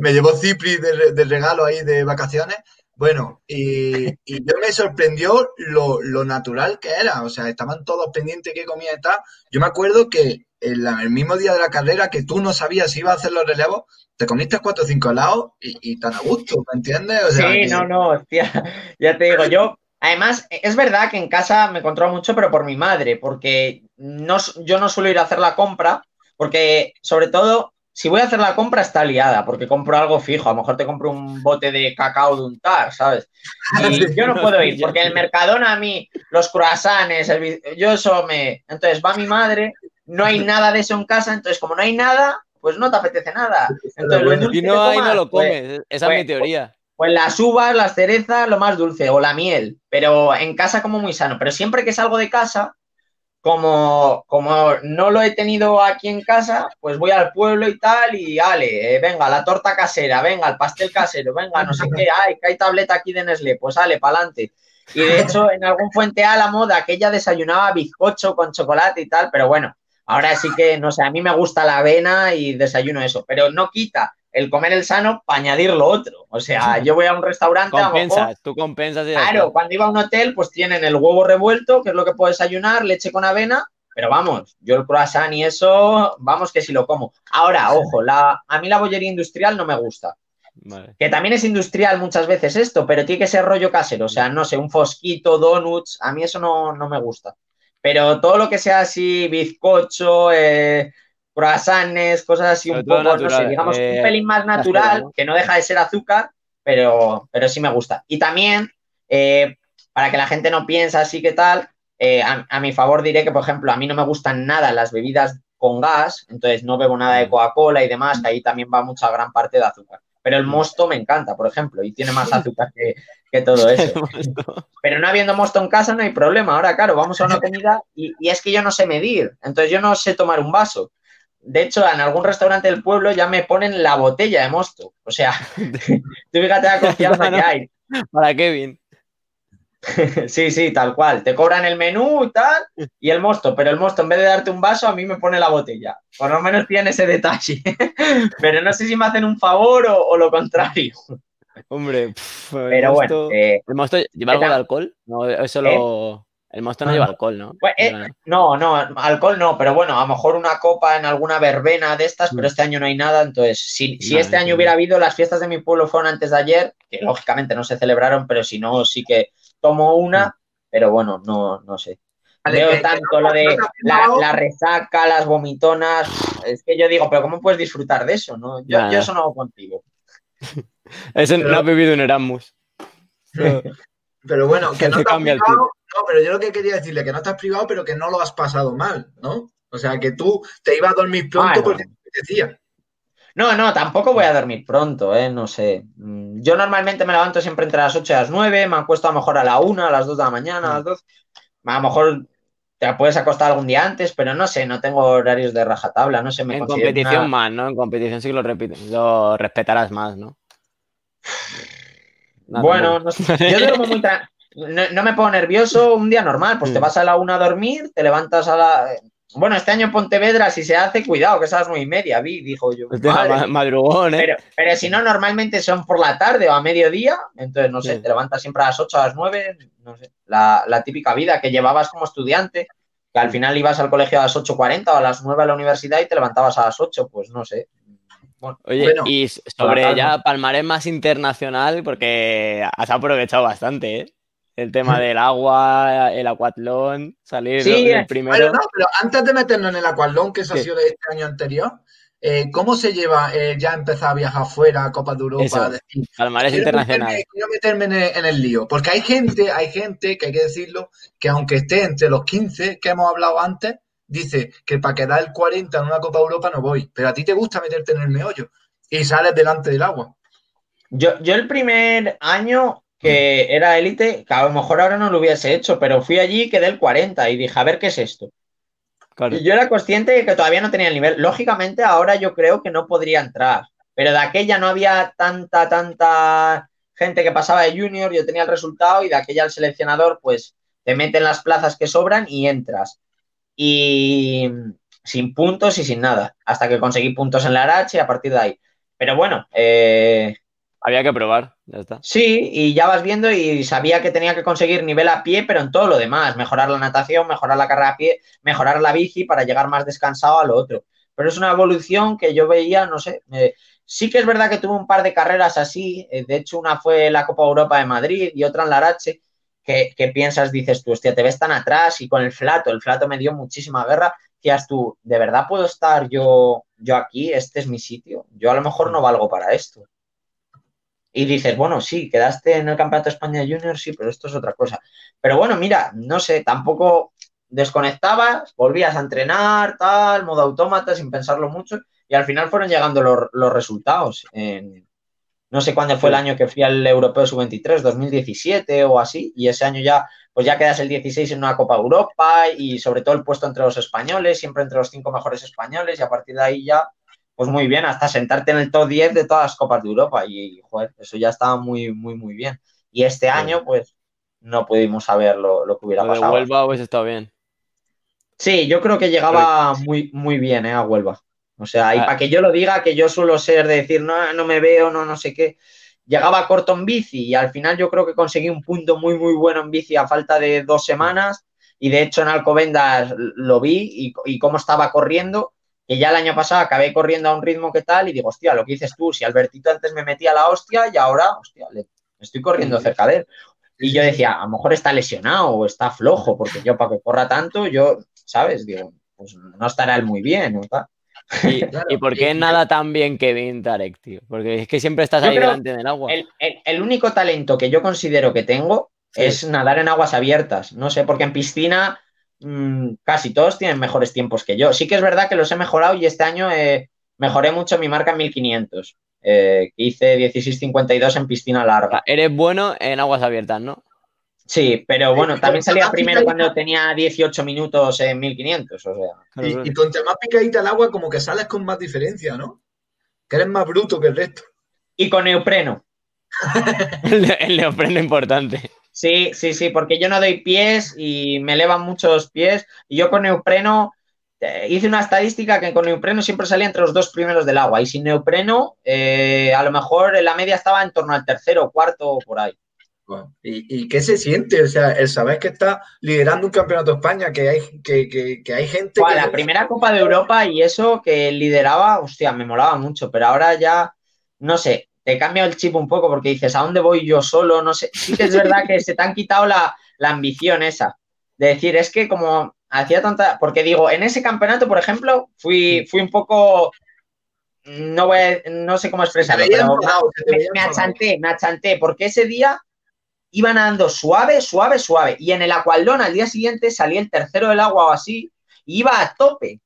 me llevó Cipri de, de regalo ahí de vacaciones. Bueno, y, y yo me sorprendió lo, lo natural que era. O sea, estaban todos pendientes qué comía y tal. Yo me acuerdo que en la- el mismo día de la carrera que tú no sabías si ibas a hacer los relevos, te comiste cuatro o cinco helados y, y tan a gusto, ¿me entiendes? O sea, sí, que- no, no, hostia, [LAUGHS] ya te digo, yo, además, es verdad que en casa me controlo mucho, pero por mi madre, porque no, yo no suelo ir a hacer la compra, porque sobre todo, si voy a hacer la compra está liada, porque compro algo fijo. A lo mejor te compro un bote de cacao de untar, ¿sabes? [LAUGHS] Y yo no puedo ir, porque el [LAUGHS] Mercadona a mí, los croissants, yo eso me... Entonces va mi madre, no hay nada de eso en casa, entonces como no hay nada, pues no te apetece nada. Entonces, y no hay, no lo pues, comes. Esa es mi pues, teoría. Pues las uvas, las cerezas, lo más dulce, o la miel, pero en casa como muy sano. Pero siempre que salgo de casa, como, como no lo he tenido aquí en casa, pues voy al pueblo y tal, y ale, eh, venga, la torta casera, venga, el pastel casero, venga, no sé qué, [LAUGHS] ay, que hay tableta aquí de Nestlé, pues ale, pa'lante. Y de hecho, en algún fuente a la moda, aquella desayunaba bizcocho con chocolate y tal, pero bueno, ahora sí que, no sé, a mí me gusta la avena y desayuno eso, pero no quita el comer el sano para añadir lo otro. O sea, [LAUGHS] yo voy a un restaurante. Compensas, tú compensas. Claro, cuando iba a un hotel, pues tienen el huevo revuelto, que es lo que puedo desayunar, leche con avena, pero vamos, yo el croissant y eso, vamos que si lo como. Ahora, ojo, la, a mí la bollería industrial no me gusta. Que también es industrial muchas veces esto, pero tiene que ser rollo casero. O sea, no sé, un fosquito, donuts, a mí eso no, no me gusta. Pero todo lo que sea así, bizcocho, eh, croissants, cosas así un poco, no sé, digamos, un eh, pelín más natural, que no deja de ser azúcar, pero, pero sí me gusta. Y también, eh, para que la gente no piense así que tal, eh, a, mi favor diré que, por ejemplo, a mí no me gustan nada las bebidas con gas, entonces no bebo nada de Coca-Cola y demás, que ahí también va mucha gran parte de azúcar. Pero el mosto me encanta, por ejemplo, y tiene más [LAUGHS] azúcar que, todo eso. Pero no habiendo mosto en casa no hay problema. Ahora, claro, vamos a una comida y, y, es que yo no sé medir. Entonces yo no sé tomar un vaso de hecho, en algún restaurante del pueblo ya me ponen la botella de mosto. O sea, [LAUGHS] [LAUGHS] tú fíjate la confianza que hay. Para Kevin. [LAUGHS] sí, sí, tal cual. Te cobran el menú y tal, y el mosto, pero el mosto en vez de darte un vaso, a mí me pone la botella. Por lo menos tiene ese detalle. [LAUGHS] pero no sé si me hacen un favor o, lo contrario. Hombre, pero bueno. Eh, ¿El mosto lleva algo de alcohol? No, eso lo. ¿Eh? El mosto no lleva alcohol, ¿no? Pues, eh, no, no, alcohol no, pero bueno, a lo mejor una copa en alguna verbena de estas, pero mm. este año no hay nada. Entonces, si, este año hubiera habido, las fiestas de mi pueblo fueron antes de ayer, que lógicamente no se celebraron, pero si no, sí que tomo una, pero bueno, no, no sé. Veo tanto lo de la, resaca, las vomitonas. Es que yo digo, pero ¿cómo puedes disfrutar de eso? No? Yo, eso no hago contigo. [LAUGHS] Ese no ha vivido en Erasmus. Pero bueno, que [LAUGHS] no te has privado, no, pero yo lo que quería decirle que no estás privado, pero que no lo has pasado mal, ¿no? O sea, que tú te ibas a dormir pronto porque te decía. No, no, tampoco voy a dormir pronto, ¿eh? No sé. Mm, yo normalmente me levanto siempre entre las 8 y las 9, me acuesto a lo mejor a la 1, a las 2 de la mañana, a las 2. A lo mejor te puedes acostar algún día antes, pero no sé, no tengo horarios de rajatabla, no sé. Me en competición más, ¿no? En competición sí que lo, lo respetarás más, ¿no? bueno, no sé. yo duermo muy [LAUGHS] no, me pongo nervioso un día normal, pues te mm. vas a la una a dormir, te levantas a la... Bueno, este año Pontevedra, si se hace, cuidado, que es a las nueve y media, vi, dijo yo. Madrugón, ¿eh? Pero, si no, normalmente son por la tarde o a mediodía, entonces, no sé, te levantas siempre a las ocho, a las nueve, no sé, la, típica vida que llevabas como estudiante, que al final ibas al colegio a las 8.40 o a las 9 a la universidad y te levantabas a las 8, pues no sé, Oye, y sobre ya palmarés más internacional, porque has aprovechado bastante, ¿eh? El tema [LAUGHS] del agua, el acuatlón, salir sí, el primero. no, pero antes de meternos en el acuatlón, que eso ha sido de este año anterior, eh, ¿cómo se lleva eh, ya empezar a viajar fuera, a Copa de Europa? palmarés internacional. quiero meterme en el, lío, porque hay gente, hay gente que hay que decirlo, que aunque esté entre los 15 que hemos hablado antes, dice que para quedar el 40 en una Copa Europa no voy, pero a ti te gusta meterte en el meollo y sales delante del agua. Yo, yo el primer año que era élite, que a lo mejor ahora no lo hubiese hecho, pero fui allí y quedé el 40 y dije, a ver qué es esto. Y yo era consciente de que todavía no tenía el nivel. Lógicamente, ahora yo creo que no podría entrar, pero de aquella no había tanta, tanta gente que pasaba de junior, yo tenía el resultado y de aquella el seleccionador, pues te meten las plazas que sobran y entras y sin puntos y sin nada, hasta que conseguí puntos en la RH y a partir de ahí. Pero bueno, eh, había que probar, ya está. Sí, y ya vas viendo y sabía que tenía que conseguir nivel a pie, pero en todo lo demás, mejorar la natación, mejorar la carrera a pie, mejorar la bici para llegar más descansado a lo otro. Pero es una evolución que yo veía, no sé, eh, sí que es verdad que tuve un par de carreras así, eh, de hecho una fue la Copa Europa de Madrid y otra en la RH, que, piensas, dices tú, hostia, te ves tan atrás y con el flato, el flato me dio muchísima guerra, decías tú, ¿de verdad puedo estar yo, yo aquí? ¿Este es mi sitio? Yo a lo mejor no valgo para esto. Y dices, bueno, sí, quedaste en el Campeonato de España Junior, sí, pero esto es otra cosa. Pero bueno, mira, no sé, tampoco desconectabas, volvías a entrenar, tal, modo autómata, sin pensarlo mucho, y al final fueron llegando los, los resultados. En, no sé cuándo fue el año que fui al Europeo Sub-23, 2017 o así, y ese año ya, pues ya quedas el 16 en una Copa Europa y sobre todo el puesto entre los españoles, siempre entre los cinco mejores españoles, y a partir de ahí ya, pues muy bien, hasta sentarte en el top 10 de todas las Copas de Europa, y joder, eso ya estaba muy, muy, muy bien. Y este año, pues, no pudimos saber lo, lo que hubiera Lo de pasado. Huelva hubiese estado bien. Sí, yo creo que llegaba muy, muy bien eh, a Huelva. O sea, y Ah. para que yo lo diga, que yo suelo ser de decir, no, no me veo, no, no sé qué. Llegaba corto en bici y al final yo creo que conseguí un punto muy, muy bueno en bici a falta de dos semanas. Y de hecho en Alcobendas lo vi y, y cómo estaba corriendo, que ya el año pasado acabé corriendo a un ritmo que tal y digo, hostia, lo que dices tú, si Albertito antes me metía la hostia y ahora, hostia, le, estoy corriendo cerca de él. Y yo decía, a lo mejor está lesionado o está flojo, porque yo para que corra tanto, yo, ¿sabes? Digo, pues no estará él muy bien, ¿no? ¿Y, [LAUGHS] Claro, ¿y por qué y- nada tan bien Kevin Tarek, tío? Porque es que siempre estás ahí delante del agua. El, el- el único talento que yo considero que tengo Sí. es nadar en aguas abiertas. No sé, porque en piscina mm, casi todos tienen mejores tiempos que yo. Sí que es verdad que los he mejorado y este año eh, mejoré mucho mi marca en 1500. eh, hice 16.52 en piscina larga. Eres bueno en aguas abiertas, ¿no? Sí, pero bueno, también salía primero cuando tenía 18 minutos en 1500. O sea, Y, y contra más picadita el agua, como que sales con más diferencia, ¿no? Que eres más bruto que el resto. y con neopreno. El, [LAUGHS] el neopreno importante. Sí, sí, sí, porque yo no doy pies y me elevan muchos pies. Y yo con neopreno eh, hice una estadística que con neopreno siempre salía entre los dos primeros del agua. Y sin neopreno, eh, a lo mejor en la media estaba en torno al tercero cuarto o por ahí. ¿Y, y qué se siente? O sea, el saber que está liderando un campeonato de España, que hay, que, que- que hay gente que... la primera Copa de Europa y eso que lideraba, hostia, me molaba mucho, pero ahora ya, no sé, te cambia el chip un poco porque dices, ¿a dónde voy yo solo? No sé, sí que es verdad que se te han quitado la, la ambición esa, de decir, es que como hacía tanta, porque digo, en ese campeonato, por ejemplo, fui, fui un poco, no voy a- no sé cómo expresarlo, pero te me, me achanté, me achanté, porque ese día iban nadando suave, suave, suave. Y en el Aqualdón al día siguiente salía el tercero del agua o así, y iba a tope.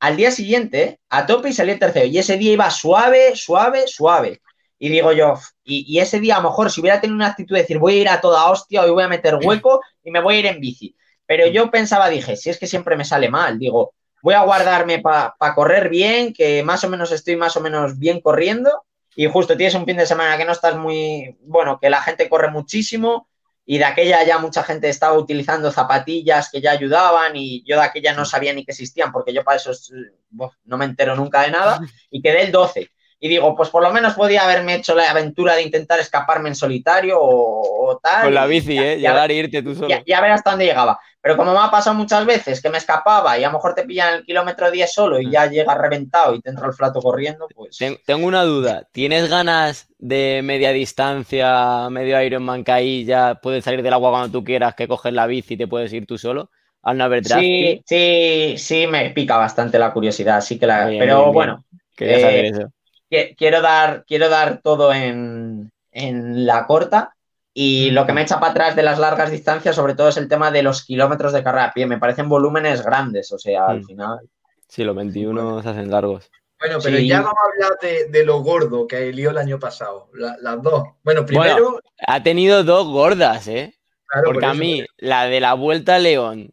Al día siguiente, a tope y salía el tercero. Y ese día iba suave, suave, suave. Y digo yo, y, ese día a lo mejor si hubiera tenido una actitud de decir voy a ir a toda hostia, hoy voy a meter hueco y me voy a ir en bici. Pero yo pensaba, dije, si es que siempre me sale mal, digo, voy a guardarme para correr bien, que más o menos estoy más o menos bien corriendo y justo tienes un fin de semana que no estás muy, bueno, que la gente corre muchísimo y de aquella ya mucha gente estaba utilizando zapatillas que ya ayudaban y yo de aquella no sabía ni que existían porque yo para eso es- buf, no me entero nunca de nada y quedé el 12. Y digo, pues por lo menos podía haberme hecho la aventura de intentar escaparme en solitario o, o tal. Con la y bici, ¿eh? Llegar e irte tú solo. ya, ya ver hasta dónde llegaba. Pero como me ha pasado muchas veces que me escapaba y a lo mejor te pillan el kilómetro 10 solo y ya llegas reventado y te entra el flato corriendo, pues... Ten- Tengo una duda. ¿Tienes ganas de media distancia, medio Ironman que ahí ya puedes salir del agua cuando tú quieras, que coges la bici y te puedes ir tú solo? Al no haber Sí, sí, sí, me pica bastante la curiosidad, sí que la... Bien, pero bien, bien. bueno, Quería eh, saber eso. Qui- quiero dar, quiero dar todo en, en la corta y lo que me echa para atrás de las largas distancias sobre todo es el tema de los kilómetros de carrera a pie. Me parecen volúmenes grandes, o sea, al final... Sí, los 21 se hacen largos. Bueno, pero Sí. ya vamos a hablar de, de lo gordo que lió el año pasado. La- las dos. Bueno, primero... Ha tenido dos gordas, ¿eh? claro, Porque por a mí, la de la Vuelta a León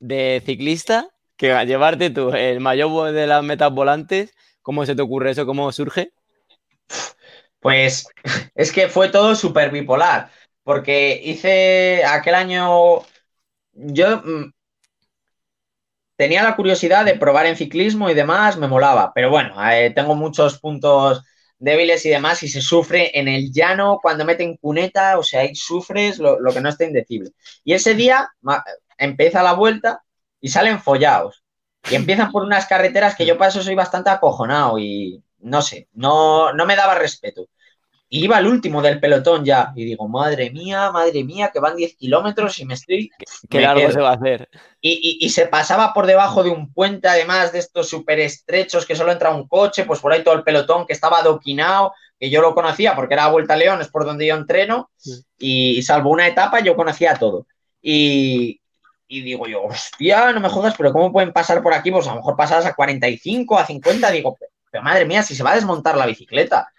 de ciclista, que a llevarte tú el mayor de las metas volantes, ¿cómo se te ocurre eso? ¿Cómo surge? Pues [LAUGHS] es que fue todo súper bipolar, porque hice aquel año, yo mm, tenía la curiosidad de probar en ciclismo y demás, me molaba, pero bueno, eh, tengo muchos puntos débiles y demás y se sufre en el llano cuando meten cuneta, o sea, ahí sufres lo, lo que no está indecible. Y ese día empieza la vuelta y salen follados. Y empiezan por unas carreteras que yo para eso soy bastante acojonado y no sé, no, no me daba respeto. iba el último del pelotón ya. Y digo, madre mía, madre mía, que van 10 kilómetros y me estoy. Qué largo se va a hacer. Y, y, se pasaba por debajo de un puente, además de estos súper estrechos que solo entra un coche, pues por ahí todo el pelotón que estaba adoquinado, que yo lo conocía porque era Vuelta a León, es por donde yo entreno, y, salvo una etapa yo conocía todo. Y, y digo yo, hostia, no me jodas, pero ¿cómo pueden pasar por aquí? Pues a lo mejor pasadas a 45, a 50, digo, pero madre mía, si se va a desmontar la bicicleta.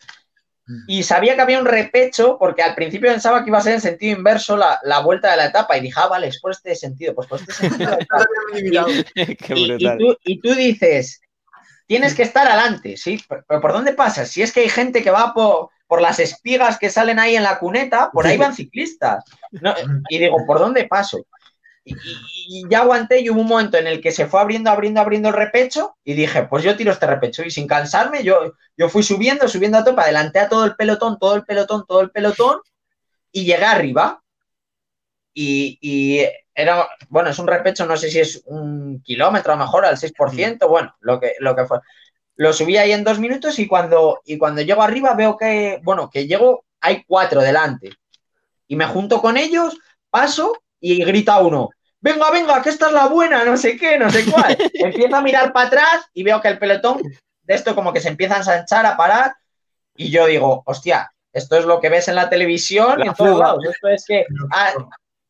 Mm. Y sabía que había un repecho, porque al principio pensaba que iba a ser en sentido inverso la, la vuelta de la etapa. Y dije, ah, vale, es por este sentido, pues por este sentido. [LAUGHS] [LAUGHS] y, tú, dices, tienes que estar adelante, ¿sí? Pero ¿por dónde pasas? Si es que hay gente que va por, por las espigas que salen ahí en la cuneta, por ahí van ciclistas. y digo, ¿por dónde paso? Y, ya aguanté y hubo un momento en el que se fue abriendo, abriendo, abriendo el repecho y dije, pues yo tiro este repecho y sin cansarme yo, yo fui subiendo, subiendo a tope, adelanté a todo el pelotón, todo el pelotón, todo el pelotón y llegué arriba y, era, bueno, es un repecho, no sé si es un kilómetro a lo mejor al 6%, bueno, lo que, lo que fue. Lo subí ahí en dos minutos y cuando, y cuando llego arriba veo que, bueno, que llego, hay cuatro delante. Y me junto con ellos, paso y grita uno, venga, venga, que esta es la buena, no sé qué, no sé cuál. [LAUGHS] Empiezo a mirar para atrás y veo que el pelotón de esto como que se empieza a ensanchar, a parar, y yo digo, hostia, esto es lo que ves en la televisión en todos lados. Esto es que [LAUGHS] ah,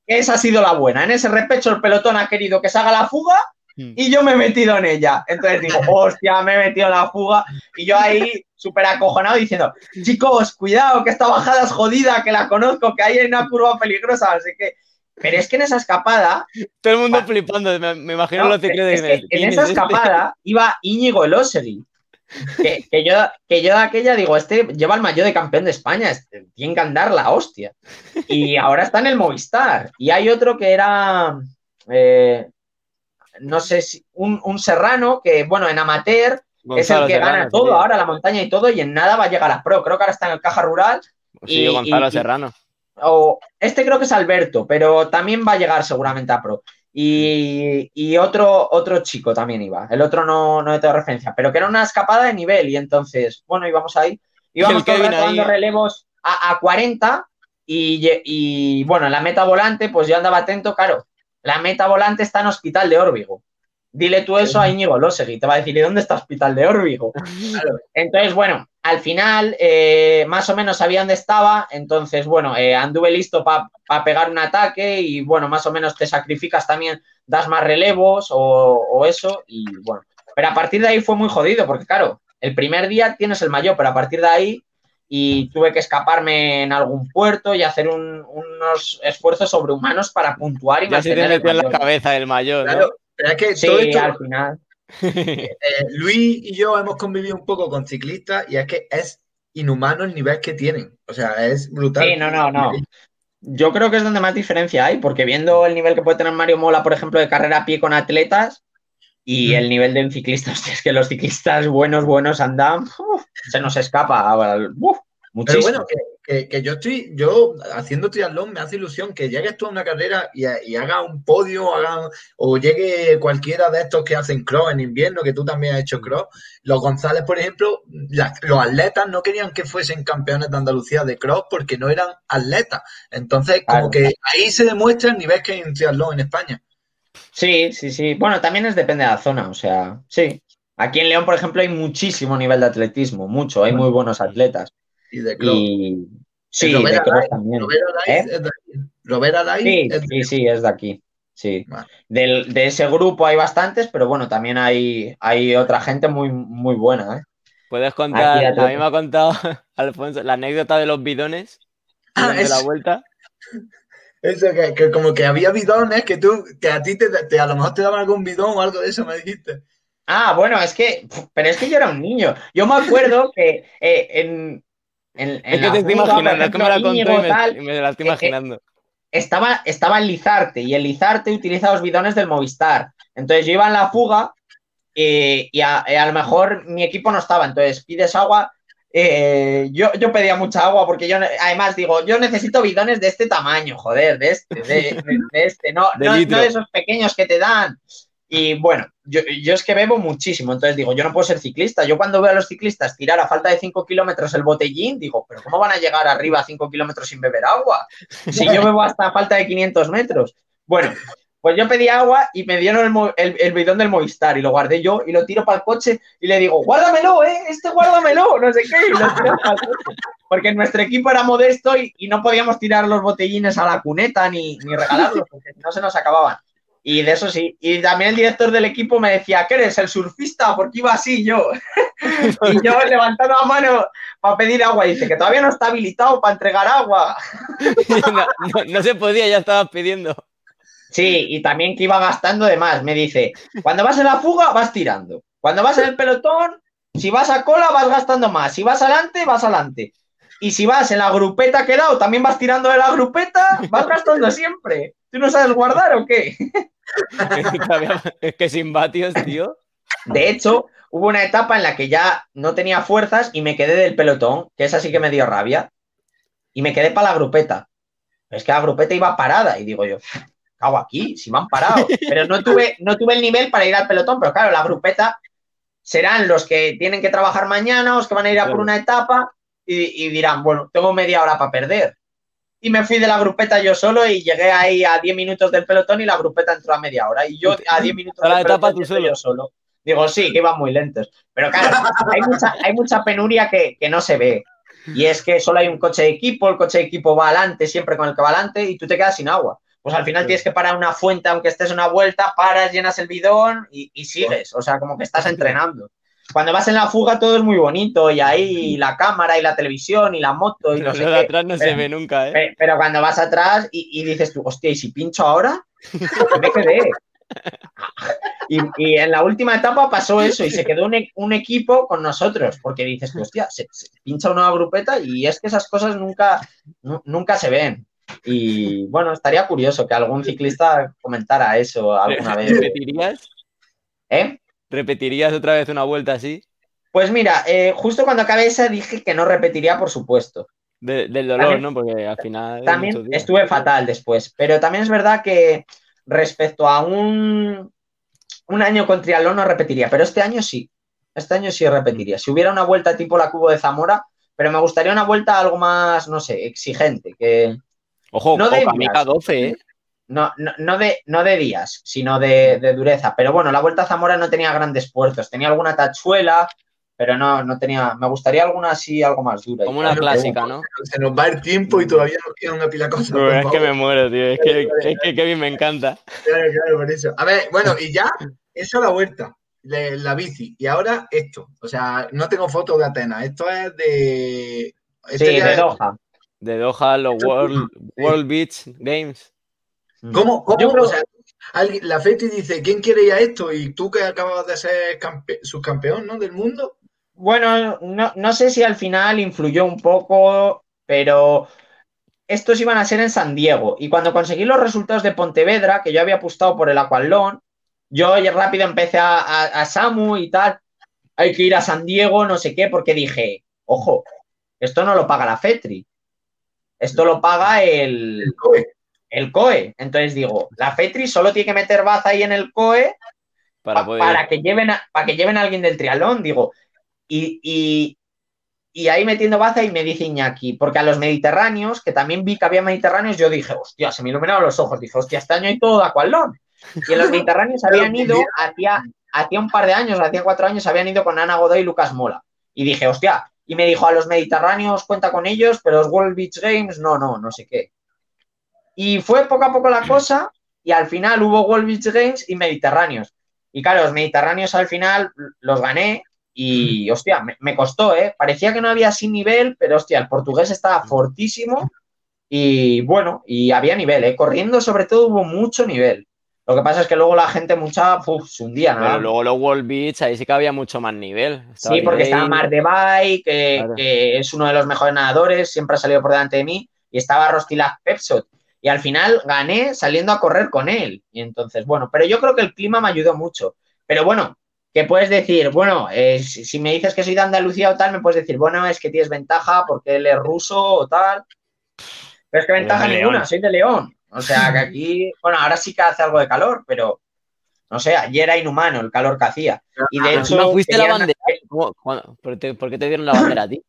esa ha sido la buena. En ese repecho el pelotón ha querido que se haga la fuga hmm. y yo me he metido en ella. Entonces digo, [LAUGHS] hostia, me he metido en la fuga. Y yo ahí súper acojonado diciendo, chicos, cuidado, que esta bajada es jodida, que la conozco, que hay una curva peligrosa, así que pero es que en esa escapada. Todo el mundo flipando, me, imagino lo que de En esa escapada iba Íñigo Elosegui. Que, que, yo, que yo de aquella digo, este lleva el mayor de campeón de España, este, tiene que andar la hostia. Y ahora está en el Movistar. Y hay otro que era, eh, no sé si, un, serrano que, bueno, en amateur es el que gana todo, ahora la montaña y todo, y en nada va a llegar a pro. Creo que ahora está en el Caja Rural. Sí, Gonzalo Serrano o este creo que es Alberto, pero también va a llegar seguramente a pro. Y, otro, otro chico también iba. El otro no, no tengo referencia, pero que era una escapada de nivel. Y entonces, bueno, íbamos ahí. Íbamos dando relevos a, 40 y, y, bueno, en la meta volante, pues yo andaba atento, claro. La meta volante está en Hospital de Órbigo. Dile tú eso a Íñigo Losegui, te va a decir, ¿y dónde está Hospital de Órbigo? [LAUGHS] Entonces, bueno, al final, eh, más o menos sabía dónde estaba, entonces, bueno, eh, anduve listo para pegar un ataque y, bueno, más o menos te sacrificas también, das más relevos o, eso, y bueno, pero a partir de ahí fue muy jodido, porque claro, el primer día tienes el mayor, pero a partir de ahí y tuve que escaparme en algún puerto y hacer unos esfuerzos sobrehumanos para puntuar y ya mantener el la cabeza el mayor, ¿no? Pero es que sí, todo esto, al final. [LAUGHS] Eh, Luis y yo hemos convivido un poco con ciclistas y es que es inhumano el nivel que tienen. O sea, es brutal. Sí, no, no, no. Yo creo que es donde más diferencia hay, porque viendo el nivel que puede tener Mario Mola, por ejemplo, de carrera a pie con atletas y el nivel de un ciclista, [LAUGHS] es que los ciclistas buenos, buenos andan, se nos escapa. muchísimo. Pero bueno, que, yo estoy, yo haciendo triatlón me hace ilusión que llegues tú a una carrera y, haga un podio, haga, o llegue cualquiera de estos que hacen cross en invierno, que tú también has hecho mm. cross. Los González, por ejemplo, los atletas no querían que fuesen campeones de Andalucía de cross porque no eran atletas. Entonces, como que ahí se demuestra el nivel que hay en triatlón en España. Sí, sí, sí. Bueno, también es depende de la zona, o sea, sí. Aquí en León, por ejemplo, hay muchísimo nivel de atletismo, mucho, hay muy buenos atletas. Y de club. Sí, Robert de también. ¿Eh? es de aquí. Robert sí, sí, sí, es de aquí. Sí. Del, de ese grupo hay bastantes, pero bueno, también hay, hay otra gente muy, muy buena. ¿eh? Puedes contar, a mí me ha contado [LAUGHS] Alfonso la anécdota de los bidones ah, de la vuelta. Eso, que, como que había bidones que tú, que a ti te, a lo mejor te daban algún bidón o algo de eso, me dijiste. Ah, bueno, es que, pero es que yo era un niño. Yo me acuerdo que eh, en, es que te estoy imaginando, es que me la conté y me, la estoy eh, eh, imaginando. estaba, estaba en Lizarte y el Lizarte utiliza los bidones del Movistar. Entonces yo iba en la fuga eh, y, a, lo mejor mi equipo no estaba. Entonces pides agua. yo, yo pedía mucha agua porque yo, además digo, yo necesito bidones de este tamaño, joder, de este, de, este, no, no, no, de esos pequeños que te dan. Y bueno, yo, yo, es que bebo muchísimo, entonces digo, yo no puedo ser ciclista. Yo cuando veo a los ciclistas tirar a falta de 5 kilómetros el botellín, digo, pero ¿cómo van a llegar arriba a 5 kilómetros sin beber agua? Si yo bebo hasta a falta de 500 metros. Bueno, pues yo pedí agua y me dieron el, el, bidón del Movistar y lo guardé yo y lo tiro para el coche y le digo, guárdamelo, ¿eh? Este guárdamelo, no sé qué, y lo tiro para el coche. Porque nuestro equipo era modesto y, y, no podíamos tirar los botellines a la cuneta ni, ni regalarlos porque si no se nos acababan. Y de eso sí. Y también el director del equipo me decía, ¿qué eres? ¿El surfista? Porque iba así yo. [LAUGHS] y yo levantando la mano para pedir agua. Y dice que todavía no está habilitado para entregar agua. [LAUGHS] no, se podía, ya estabas pidiendo. Sí, y también que iba gastando de más. Me dice, cuando vas en la fuga, vas tirando. Cuando vas en el pelotón, si vas a cola, vas gastando más. Si vas adelante, vas adelante. Y si vas en la grupeta que he dado, también vas tirando de la grupeta, vas gastando siempre. ¿Tú no sabes guardar o qué? [LAUGHS] es que sin vatios, tío. De hecho, hubo una etapa en la que ya no tenía fuerzas y me quedé del pelotón, que esa sí que me dio rabia. Y me quedé para la grupeta. Es que la grupeta iba parada y digo yo, cago aquí, si me han parado. Pero no tuve, no tuve el nivel para ir al pelotón, pero claro, la grupeta serán los que tienen que trabajar mañana, los que van a ir a por una etapa y, dirán, bueno, tengo media hora para perder. Y me fui de la grupeta yo solo y llegué ahí a 10 minutos del pelotón y la grupeta entró a media hora. Y yo a 10 minutos del la etapa tú solo. yo solo. Digo, sí, que iban muy lentos. Pero claro, hay mucha, hay mucha penuria que, que, no se ve. Y es que solo hay un coche de equipo, el coche de equipo va adelante, siempre con el que va adelante, y tú te quedas sin agua. Pues al final tienes que parar una fuente, aunque estés una vuelta, paras, llenas el bidón y, y sigues. O sea, como que estás entrenando cuando vas en la fuga todo es muy bonito y ahí la cámara y la televisión y la moto y no sé de atrás no se ve nunca, ¿eh? Pero cuando vas atrás y, dices tú, hostia, ¿y si pincho ahora? [LAUGHS] Me quedé. Y, y, en la última etapa pasó eso y se quedó un, un equipo con nosotros porque dices, tú, hostia, se, pincha una grupeta y es que esas cosas nunca, nunca se ven. Y bueno, estaría curioso que algún ciclista comentara eso alguna vez. ¿Repetirías? ¿Eh? ¿Repetirías otra vez una vuelta así? Pues mira, eh, justo cuando acabé esa dije que no repetiría, por supuesto. del dolor, ¿no? Porque al final. También estuve fatal después. Pero también es verdad que respecto a un, un año con triatlón no repetiría. Pero este año sí. Este año sí repetiría. Si hubiera una vuelta tipo la Cubo de Zamora, pero me gustaría una vuelta algo más, no sé, exigente. Que... Ojo, no de 12, ¿eh? No, no, de, no de días, sino de, dureza. Pero bueno, la Vuelta a Zamora no tenía grandes puertos. Tenía alguna tachuela, pero no, no tenía. Me gustaría alguna así, algo más dura. Como una clásica, ¿no? Se nos va el tiempo y todavía nos queda una pila de cosas. es que me muero, tío. Es que, es que Kevin me encanta. Claro, claro, por eso. A ver, bueno, y ya, eso la vuelta. La bici. Y ahora esto. O sea, no tengo fotos de Atenas. Esto es de. sí, de Doha. De Doha, los World, World Beach Games. ¿Cómo? cómo o sea, la FETI dice, ¿quién quiere ir a esto? Y tú que acabas de ser subcampeón ¿no? del mundo. Bueno, no, no, sé si al final influyó un poco, pero estos iban a ser en San Diego. Y cuando conseguí los resultados de Pontevedra, que yo había apostado por el Aqualón, yo rápido empecé a, a, Samu y tal. Hay que ir a San Diego, no sé qué, porque dije, ojo, esto no lo paga la FETRI. Esto lo paga el, el el COE. Entonces digo, la FETRI solo tiene que meter baza ahí en el COE para, que, lleven a, para que lleven a alguien del trialón, digo. Y, ahí metiendo baza y me dice Iñaki, porque a los mediterráneos, que también vi que había mediterráneos, yo dije, hostia, se me iluminaron los ojos, dije, hostia, este año hay todo de Aqualón. Y en los mediterráneos [LAUGHS] habían ido, hacía, hacía un par de años, hacía cuatro años, habían ido con Ana Godoy y Lucas Mola. Y dije, hostia, y me dijo, a los mediterráneos cuenta con ellos, pero los World Beach Games, no, no, no sé qué. Y fue poco a poco la cosa y al final hubo World Beach Games y Mediterráneos. Y claro, los Mediterráneos al final los gané y, hostia, me, costó, ¿eh? Parecía que no había sin nivel, pero, hostia, el portugués estaba fortísimo y, bueno, y había nivel, ¿eh? Corriendo sobre todo hubo mucho nivel. Lo que pasa es que luego la gente mucha, uf, se hundía, ¿no? Pero luego los World Beach, ahí sí que había mucho más nivel. sí, porque estaba Mar de Bay, que, que, es uno de los mejores nadadores, siempre ha salido por delante de mí, y estaba Rostilac Pepsot, y al final gané saliendo a correr con él. Y entonces, bueno, pero yo creo que el clima me ayudó mucho. Pero bueno, ¿qué puedes decir? Bueno, eh, si me dices que soy de Andalucía o tal, me puedes decir, bueno, es que tienes ventaja porque él es ruso o tal. Pero es que ventaja ninguna, soy de León. O sea, que aquí, [LAUGHS] bueno, ahora sí que hace algo de calor, pero, no sé, ayer era inhumano el calor que hacía. Y de Ah, hecho. ¿No fuiste la bandera? ¿Cómo- cuándo- ¿Por qué, por qué te dieron la bandera a ti?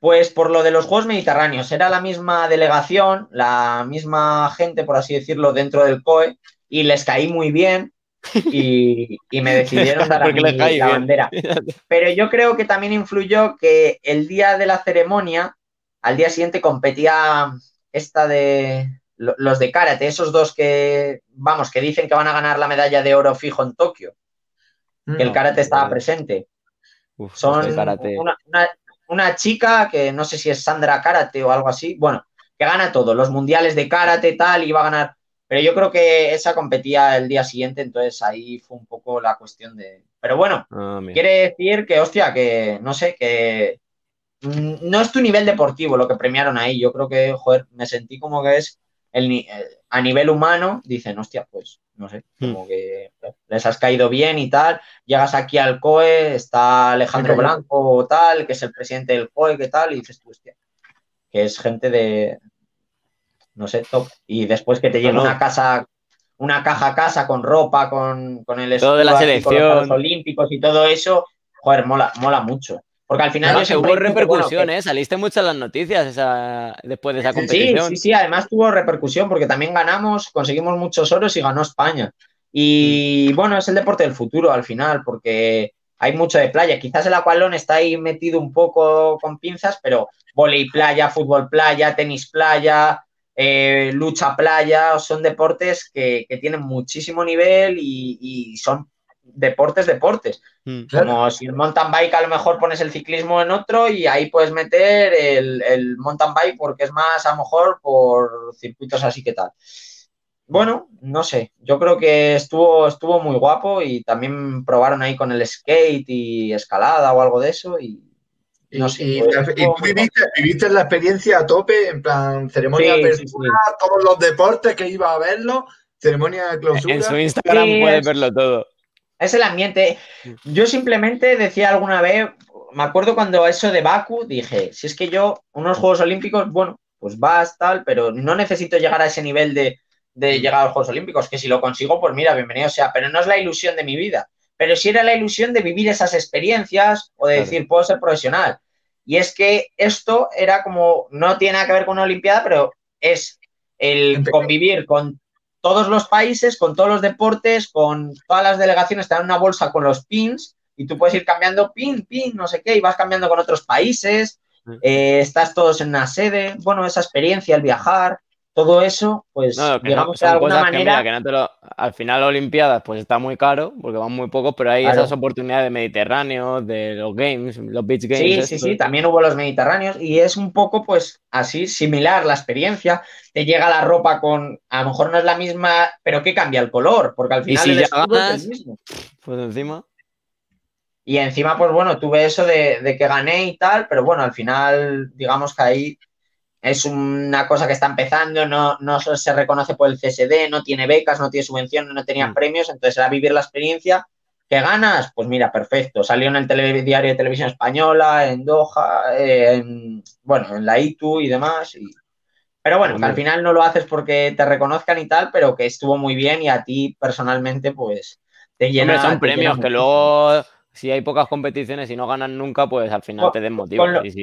Pues por lo de los Juegos Mediterráneos, era la misma delegación, la misma gente, por así decirlo, dentro del COE, y les caí muy bien y, y me [LAUGHS] decidieron dar a mí la bien. bandera. Pero yo creo que también influyó que el día de la ceremonia, al día siguiente competía esta de lo- los de karate, esos dos que, vamos, que dicen que van a ganar la medalla de oro fijo en Tokio, que el No, karate estaba presente. Uf, Son una- una chica que no sé si es Sandra Karate o algo así, bueno, que gana todo, los mundiales de karate, tal, va a ganar. Pero yo creo que esa competía el día siguiente, entonces ahí fue un poco la cuestión de. Pero bueno, Ah, quiere decir que, hostia, que no sé, que mm, no es tu nivel deportivo lo que premiaron ahí. Yo creo que, joder, me sentí como que es el, eh, a nivel humano, dicen, hostia, pues no sé, como que les has caído bien y tal. Llegas aquí al COE, está Alejandro. Blanco o tal, que es el presidente del COE, que tal, y dices tú, hostia, que es gente de, no sé, top. Y después que te llega No, no. una casa, una caja a casa con ropa, con, con el Todo de la con los selección. Juegos olímpicos y todo eso, joder, mola, mola mucho. Porque al final Además, yo hubo bueno, repercusión, que- ¿eh? Saliste mucho en las noticias esa, después de esa competición. sí, sí, además tuvo repercusión porque también ganamos, conseguimos muchos oros y ganó España. Mm. Y bueno, es el deporte del futuro al final porque hay mucho de playa. Quizás el aqualón está ahí metido un poco con pinzas, pero volei playa, fútbol playa, tenis playa, eh, lucha playa, son deportes que, que tienen muchísimo nivel y, y son deportes, deportes. Mm. Claro. Como si el mountain bike a lo mejor pones el ciclismo en otro y ahí puedes meter el, el mountain bike porque es más a lo mejor por circuitos así que tal. Bueno, no sé, yo creo que estuvo, estuvo muy guapo y también probaron ahí con el skate y escalada o algo de eso y no sé. y- pues, y tú viviste, viviste la experiencia a tope, en plan ceremonia Sí, de sí, sí. apertura, todos los deportes que iba a verlo, ceremonia de clausura. En su Instagram Sí, puedes es- verlo todo. Es el ambiente. Yo simplemente decía alguna vez, me acuerdo cuando eso de Baku, dije, si es que yo, unos Juegos Olímpicos, bueno, pues vas tal, pero no necesito llegar a ese nivel de, de llegar a los Juegos Olímpicos, que si lo consigo, pues mira, bienvenido sea, pero no es la ilusión de mi vida, pero sí era la ilusión de vivir esas experiencias o de Claro. decir, puedo ser profesional. Y es que esto era como, no tiene nada que ver con una Olimpiada, pero es el convivir con todos los países, con todos los deportes, con todas las delegaciones, te dan una bolsa con los pins y tú puedes ir cambiando pin, pin, no sé qué, y vas cambiando con otros países, eh, estás todos en una sede, bueno, esa experiencia, el viajar, todo eso, pues No, que digamos que de alguna cosas que, manera... mira, que no te lo- al final Olimpiadas pues está muy caro porque van muy pocos, pero hay Claro. esas oportunidades de Mediterráneo, de los games, los beach games. Sí, sí, sí, también hubo los mediterráneos y es un poco, pues, así, similar la experiencia. Te llega la ropa con, a lo mejor no es la misma, pero que cambia el color, porque al Y final si el ya escudo es ganas- el mismo. Pues encima. Y encima, pues bueno, tuve eso de, de que gané y tal, pero bueno, al final, digamos que ahí es una cosa que está empezando, no, no se reconoce por el CSD, no tiene becas, no tiene subvenciones, no tenía Mm. premios, entonces era vivir la experiencia. ¿Qué ganas? Pues mira, perfecto. Salió en el telediario de televisión española, en Doha, eh, en, bueno, en la ITU y demás. y- Pero bueno, que al final no lo haces porque te reconozcan y tal, pero que estuvo muy bien y a ti personalmente, pues te llena. Hombre, son te premios que luego, si hay pocas competiciones y no ganan nunca, pues al final te desmotiva. Si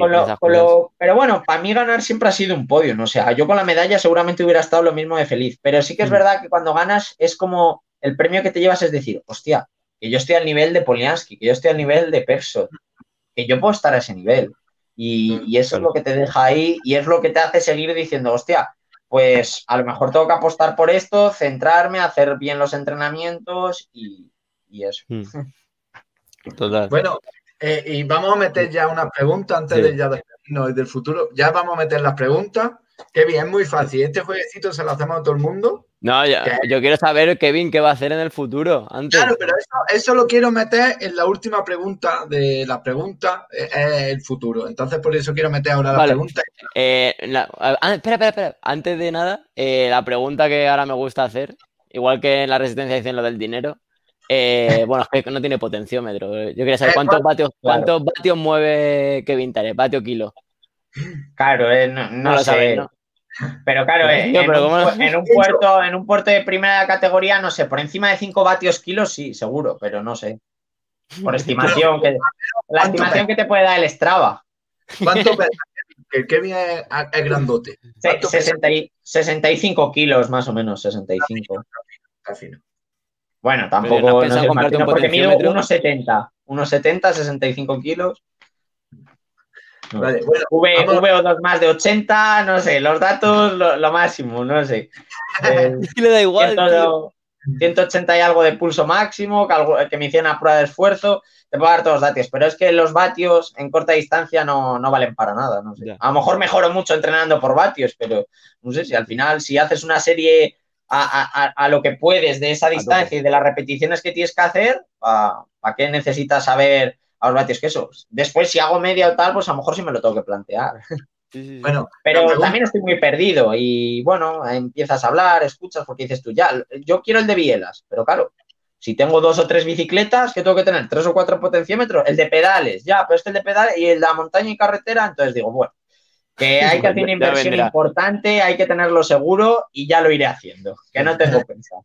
pero bueno, para mí ganar siempre ha sido un podio, ¿no? O sea, yo con la medalla seguramente hubiera estado lo mismo de feliz, pero sí que es Mm. verdad que cuando ganas es como el premio que te llevas es decir, hostia, que yo estoy al nivel de Poliansky, que yo estoy al nivel de Perso, que yo puedo estar a ese nivel. Y, y eso es lo que te deja ahí y es lo que te hace seguir diciendo, hostia, pues a lo mejor tengo que apostar por esto, centrarme, hacer bien los entrenamientos y, y eso. Mm. [LAUGHS] Total. Bueno, eh, y vamos a meter ya unas preguntas antes Sí. de ya despedirnos del futuro. Ya vamos a meter las preguntas. Bien, es muy fácil. Este jueguecito se lo hacemos a todo el mundo. No, ya- ¿Qué? yo quiero saber, Kevin, qué va a hacer en el futuro. Antes. Claro, pero eso, eso lo quiero meter en la última pregunta de la pregunta, eh, es el futuro. Entonces, por eso quiero meter ahora la pregunta. Eh, la- ah, espera, espera, espera. Antes de nada, eh, la pregunta que ahora me gusta hacer, igual que en la resistencia dicen lo del dinero, eh, bueno, es que no tiene potenciómetro. Yo quería saber Eh, cuántos vatios, cuántos vatios mueve Kevin Tarek, vatio kilo. Claro, eh, no, no No, lo sé. Pero claro, en, pero un, puerto, en un puerto de primera categoría, no sé, por encima de 5 vatios kilos, sí, seguro, pero no sé. Por [LAUGHS] estimación, que, la ¿cuánto estimación que te puede dar el Strava. ¿Cuánto [LAUGHS] pesa? Que Kevin es, es grandote. Se- ¿Cuánto pesa? 60 y- 65 kilos, más o menos, 65. Está fino. Bueno, ¿no tampoco no pensado sé, comprarte un porque mido potenciómetro? 1,70. 1,70, 65 kilos. No Vale, bueno, V, vamos- VO2 más de 80, no sé, los datos lo, lo máximo, no sé. [LAUGHS] Eh, Es que le da igual, tío. 100, 180 y algo de pulso máximo, que, algo- que me hicieron a prueba de esfuerzo, te puedo dar todos los datos, pero es que los vatios en corta distancia no, no valen para nada, no sé. Ya. A lo mejor mejoro mucho entrenando por vatios, pero no sé si al final, si haces una serie a, a- a- a lo que puedes de esa distancia y de las repeticiones que tienes que hacer, ¿para qué necesitas saber a los vatios que eso? Después, si hago media o tal, pues a lo mejor sí me lo tengo que plantear. [LAUGHS] Sí, sí, sí. bueno, la Pero también estoy muy perdido y bueno, empiezas a hablar, escuchas porque dices tú, ya, yo quiero el de bielas, pero claro, si tengo dos o tres bicicletas, ¿qué tengo que tener? ¿Tres o cuatro potenciómetros? El de pedales, ya, pero este el de pedales y el de la montaña y carretera, entonces digo, bueno, que hay que [LAUGHS] hacer una inversión importante, hay que tenerlo seguro y ya lo iré haciendo, que no tengo pensado.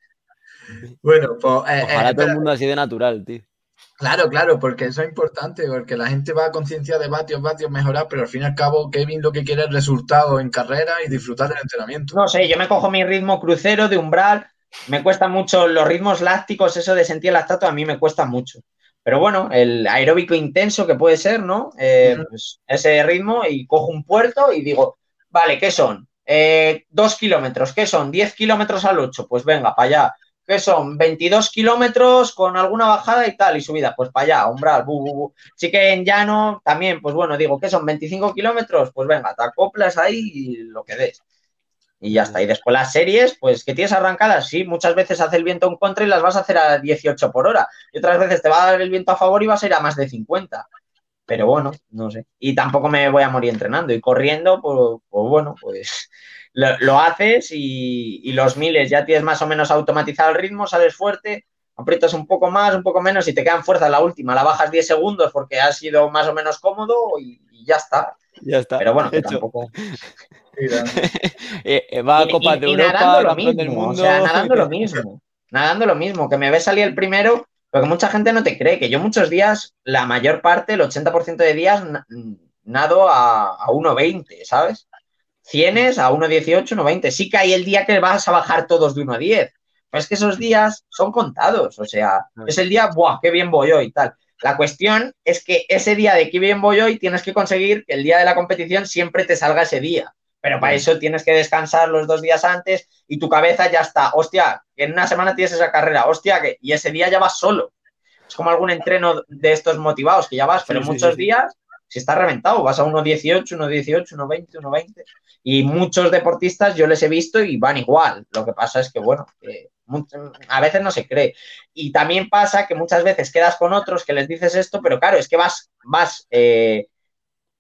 bueno, pues. eh, Ojalá eh, todo el mundo así de natural, tío. Claro, claro, porque eso es importante, porque la gente va a conciencia de vatios, vatios, mejorar, pero al fin y al cabo Kevin lo que quiere es resultados en carrera y disfrutar del entrenamiento. No sé, yo me cojo mi ritmo crucero de umbral, me cuesta mucho los ritmos lácticos, eso de sentir el lactato a mí me cuesta mucho. Pero bueno, el aeróbico intenso que puede ser, ¿no? Eh, pues ese ritmo y cojo un puerto y digo, vale, ¿qué son? Eh, dos kilómetros, ¿qué son? Diez kilómetros al ocho, pues venga, para allá. ¿Qué son? 22 kilómetros con alguna bajada y tal, y subida, pues para allá, umbral, bu, bu, bu. Sí que en llano también, pues bueno, digo, ¿qué son? 25 kilómetros, pues venga, te acoplas ahí y lo que des. Y ya está. Y después las series, pues que tienes arrancadas, sí, muchas veces hace el viento en contra y las vas a hacer a 18 por hora. Y otras veces te va a dar el viento a favor y vas a ir a más de 50. Pero bueno, no sé. Y tampoco me voy a morir entrenando. Y corriendo, pues, pues bueno, pues [LAUGHS] lo, lo haces y, los miles ya tienes más o menos automatizado el ritmo, sales fuerte, aprietas un poco más, un poco menos y te quedan fuerzas la última. La bajas 10 segundos porque ha sido más o menos cómodo y ya está. Ya está. Pero bueno, que tampoco. [LAUGHS] Eh, eh, va a Copas y- de y Europa, nadando lo campeón del mismo, mundo. O sea, nadando lo [LAUGHS] mismo. Nadando lo mismo. Que me ves salir el primero, pero que mucha gente no te cree. Que yo muchos días, la mayor parte, el 80% de días, na- nado a, a 1,20, ¿sabes? Cienes a 1,18, 1,20. Sí que hay el día que vas a bajar todos de 1,10. Pero es que esos días son contados. O sea, es el día, ¡buah, qué bien voy hoy! Tal. La cuestión es que ese día de qué bien voy hoy tienes que conseguir que el día de la competición siempre te salga ese día. Pero para eso tienes que descansar los dos días antes y tu cabeza ya está, hostia, que en una semana tienes esa carrera, hostia, que y ese día ya vas solo. Es como algún entreno de estos motivados que ya vas, pero Sí, muchos sí, sí. días, si estás reventado, vas a 1.18, 1.18, 1.20, 1.20. Y muchos deportistas yo les he visto y van igual. Lo que pasa es que, bueno, que a veces no se cree. Y también pasa que muchas veces quedas con otros que les dices esto, pero claro, es que vas, vas eh,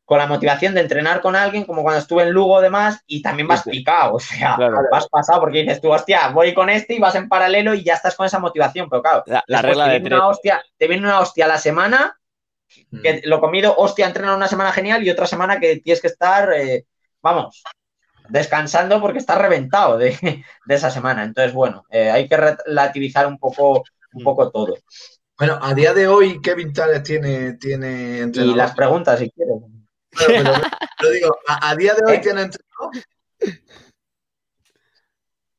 con la motivación de entrenar con alguien, como cuando estuve en Lugo demás, y también vas Sí, sí. picado, o sea, Claro. vas pasado porque dices tú, hostia, voy con este y vas en paralelo y ya estás con esa motivación, pero claro, La, regla te de viene una hostia, te viene una hostia a la semana, que lo comido, hostia, entrena una semana genial y otra semana que tienes que estar, eh, vamos, descansando porque estás reventado de, [LAUGHS] de esa semana. Entonces, bueno, eh, hay que relativizar un poco, un poco todo. Bueno, a día de hoy, Kevin Tales tiene, tiene Y entrenador. las preguntas, si quieres. Bueno, pero, pero digo, a, a día de hoy ¿Eh? tiene entrenador.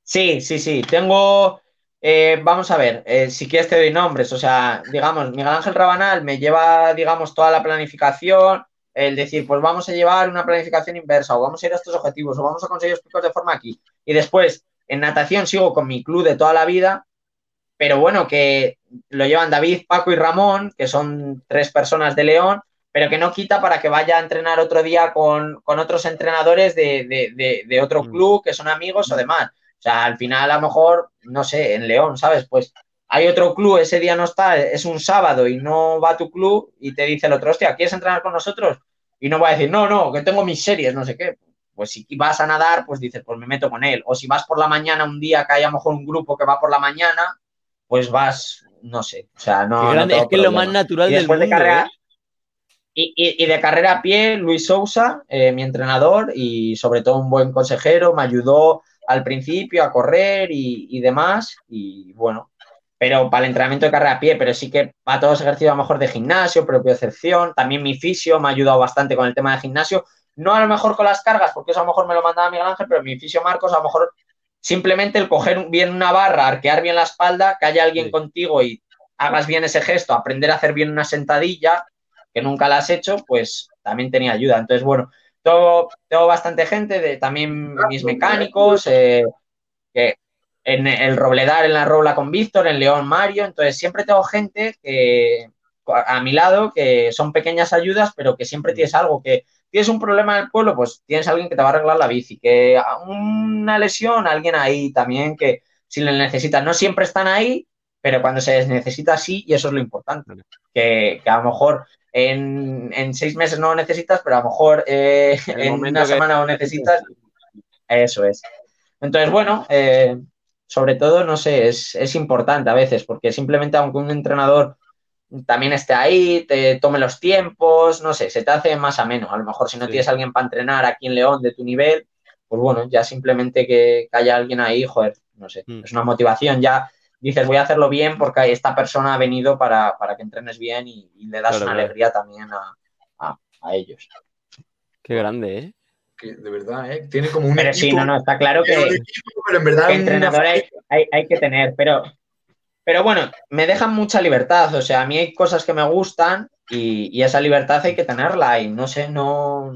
Sí, sí, sí. Tengo, eh, vamos a ver, eh, si quieres te doy nombres. O sea, digamos, Miguel Ángel Rabanal me lleva, digamos, toda la planificación, el decir, pues vamos a llevar una planificación inversa, o vamos a ir a estos objetivos, o vamos a conseguir los picos de forma aquí. Y después, en natación sigo con mi club de toda la vida, pero bueno, que lo llevan David, Paco y Ramón, que son tres personas de León, pero que no quita para que vaya a entrenar otro día con, con otros entrenadores de, de, de, de otro Mm. club que son amigos o demás. O sea, al final a lo mejor, no sé, en León, ¿sabes? Pues hay otro club, ese día no está, es un sábado y no va a tu club y te dice el otro, hostia, ¿quieres entrenar con nosotros? Y no va a decir, no, no, que tengo mis series, no sé qué. Pues si vas a nadar, pues dices, pues me meto con él. O si vas por la mañana un día que hay a lo mejor un grupo que va por la mañana, pues vas, no sé. O sea, no. Qué grande, es que es lo más natural Y del después de mundo. cargar- ¿eh? y, de carrera a pie, Luis Sousa, eh, mi entrenador y sobre todo un buen consejero, me ayudó al principio a correr y, demás. Y bueno, pero para el entrenamiento de carrera a pie, pero sí que para todos los ejercicios a lo mejor de gimnasio, excepción También mi fisio me ha ayudado bastante con el tema de gimnasio. No a lo mejor con las cargas, porque eso a lo mejor me lo mandaba Miguel Ángel, pero mi fisio Marcos a lo mejor simplemente el coger bien una barra, arquear bien la espalda, que haya alguien contigo y hagas bien ese gesto, aprender a hacer bien una sentadilla, que nunca la has hecho, pues también tenía ayuda. Entonces, bueno, tengo, tengo bastante gente, de, también mis mecánicos, eh, que en el Robledar, en la Robla con Víctor, en León Mario, entonces siempre tengo gente que a mi lado que son pequeñas ayudas, pero que siempre tienes algo, que tienes un problema en el pueblo, pues tienes alguien que te va a arreglar la bici, que una lesión, alguien ahí también que si le necesitas, no siempre están ahí, pero cuando se les necesita sí, y eso es lo importante, que, que a lo mejor en, seis meses no lo necesitas, pero a lo mejor eh, en una semana lo necesitas. Eso es. Entonces, bueno, eh, sobre todo, no sé, es, importante a veces, porque simplemente aunque un entrenador también esté ahí, te tome los tiempos, no sé, se te hace más ameno. A lo mejor si no tienes alguien para entrenar aquí en León de tu nivel, pues bueno, ya simplemente que, haya alguien ahí, joder, no sé, mm. es una motivación ya dices, voy a hacerlo bien porque esta persona ha venido para, que entrenes bien y, le das una alegría también a, ellos. Qué grande, ¿eh? De verdad, ¿eh? Tiene como un. Pero sí, no, no, está claro que, en verdad entrenador hay, que tener, pero, pero bueno, me dejan mucha libertad. O sea, a mí hay cosas que me gustan y, y esa libertad hay que tenerla. Y no sé, no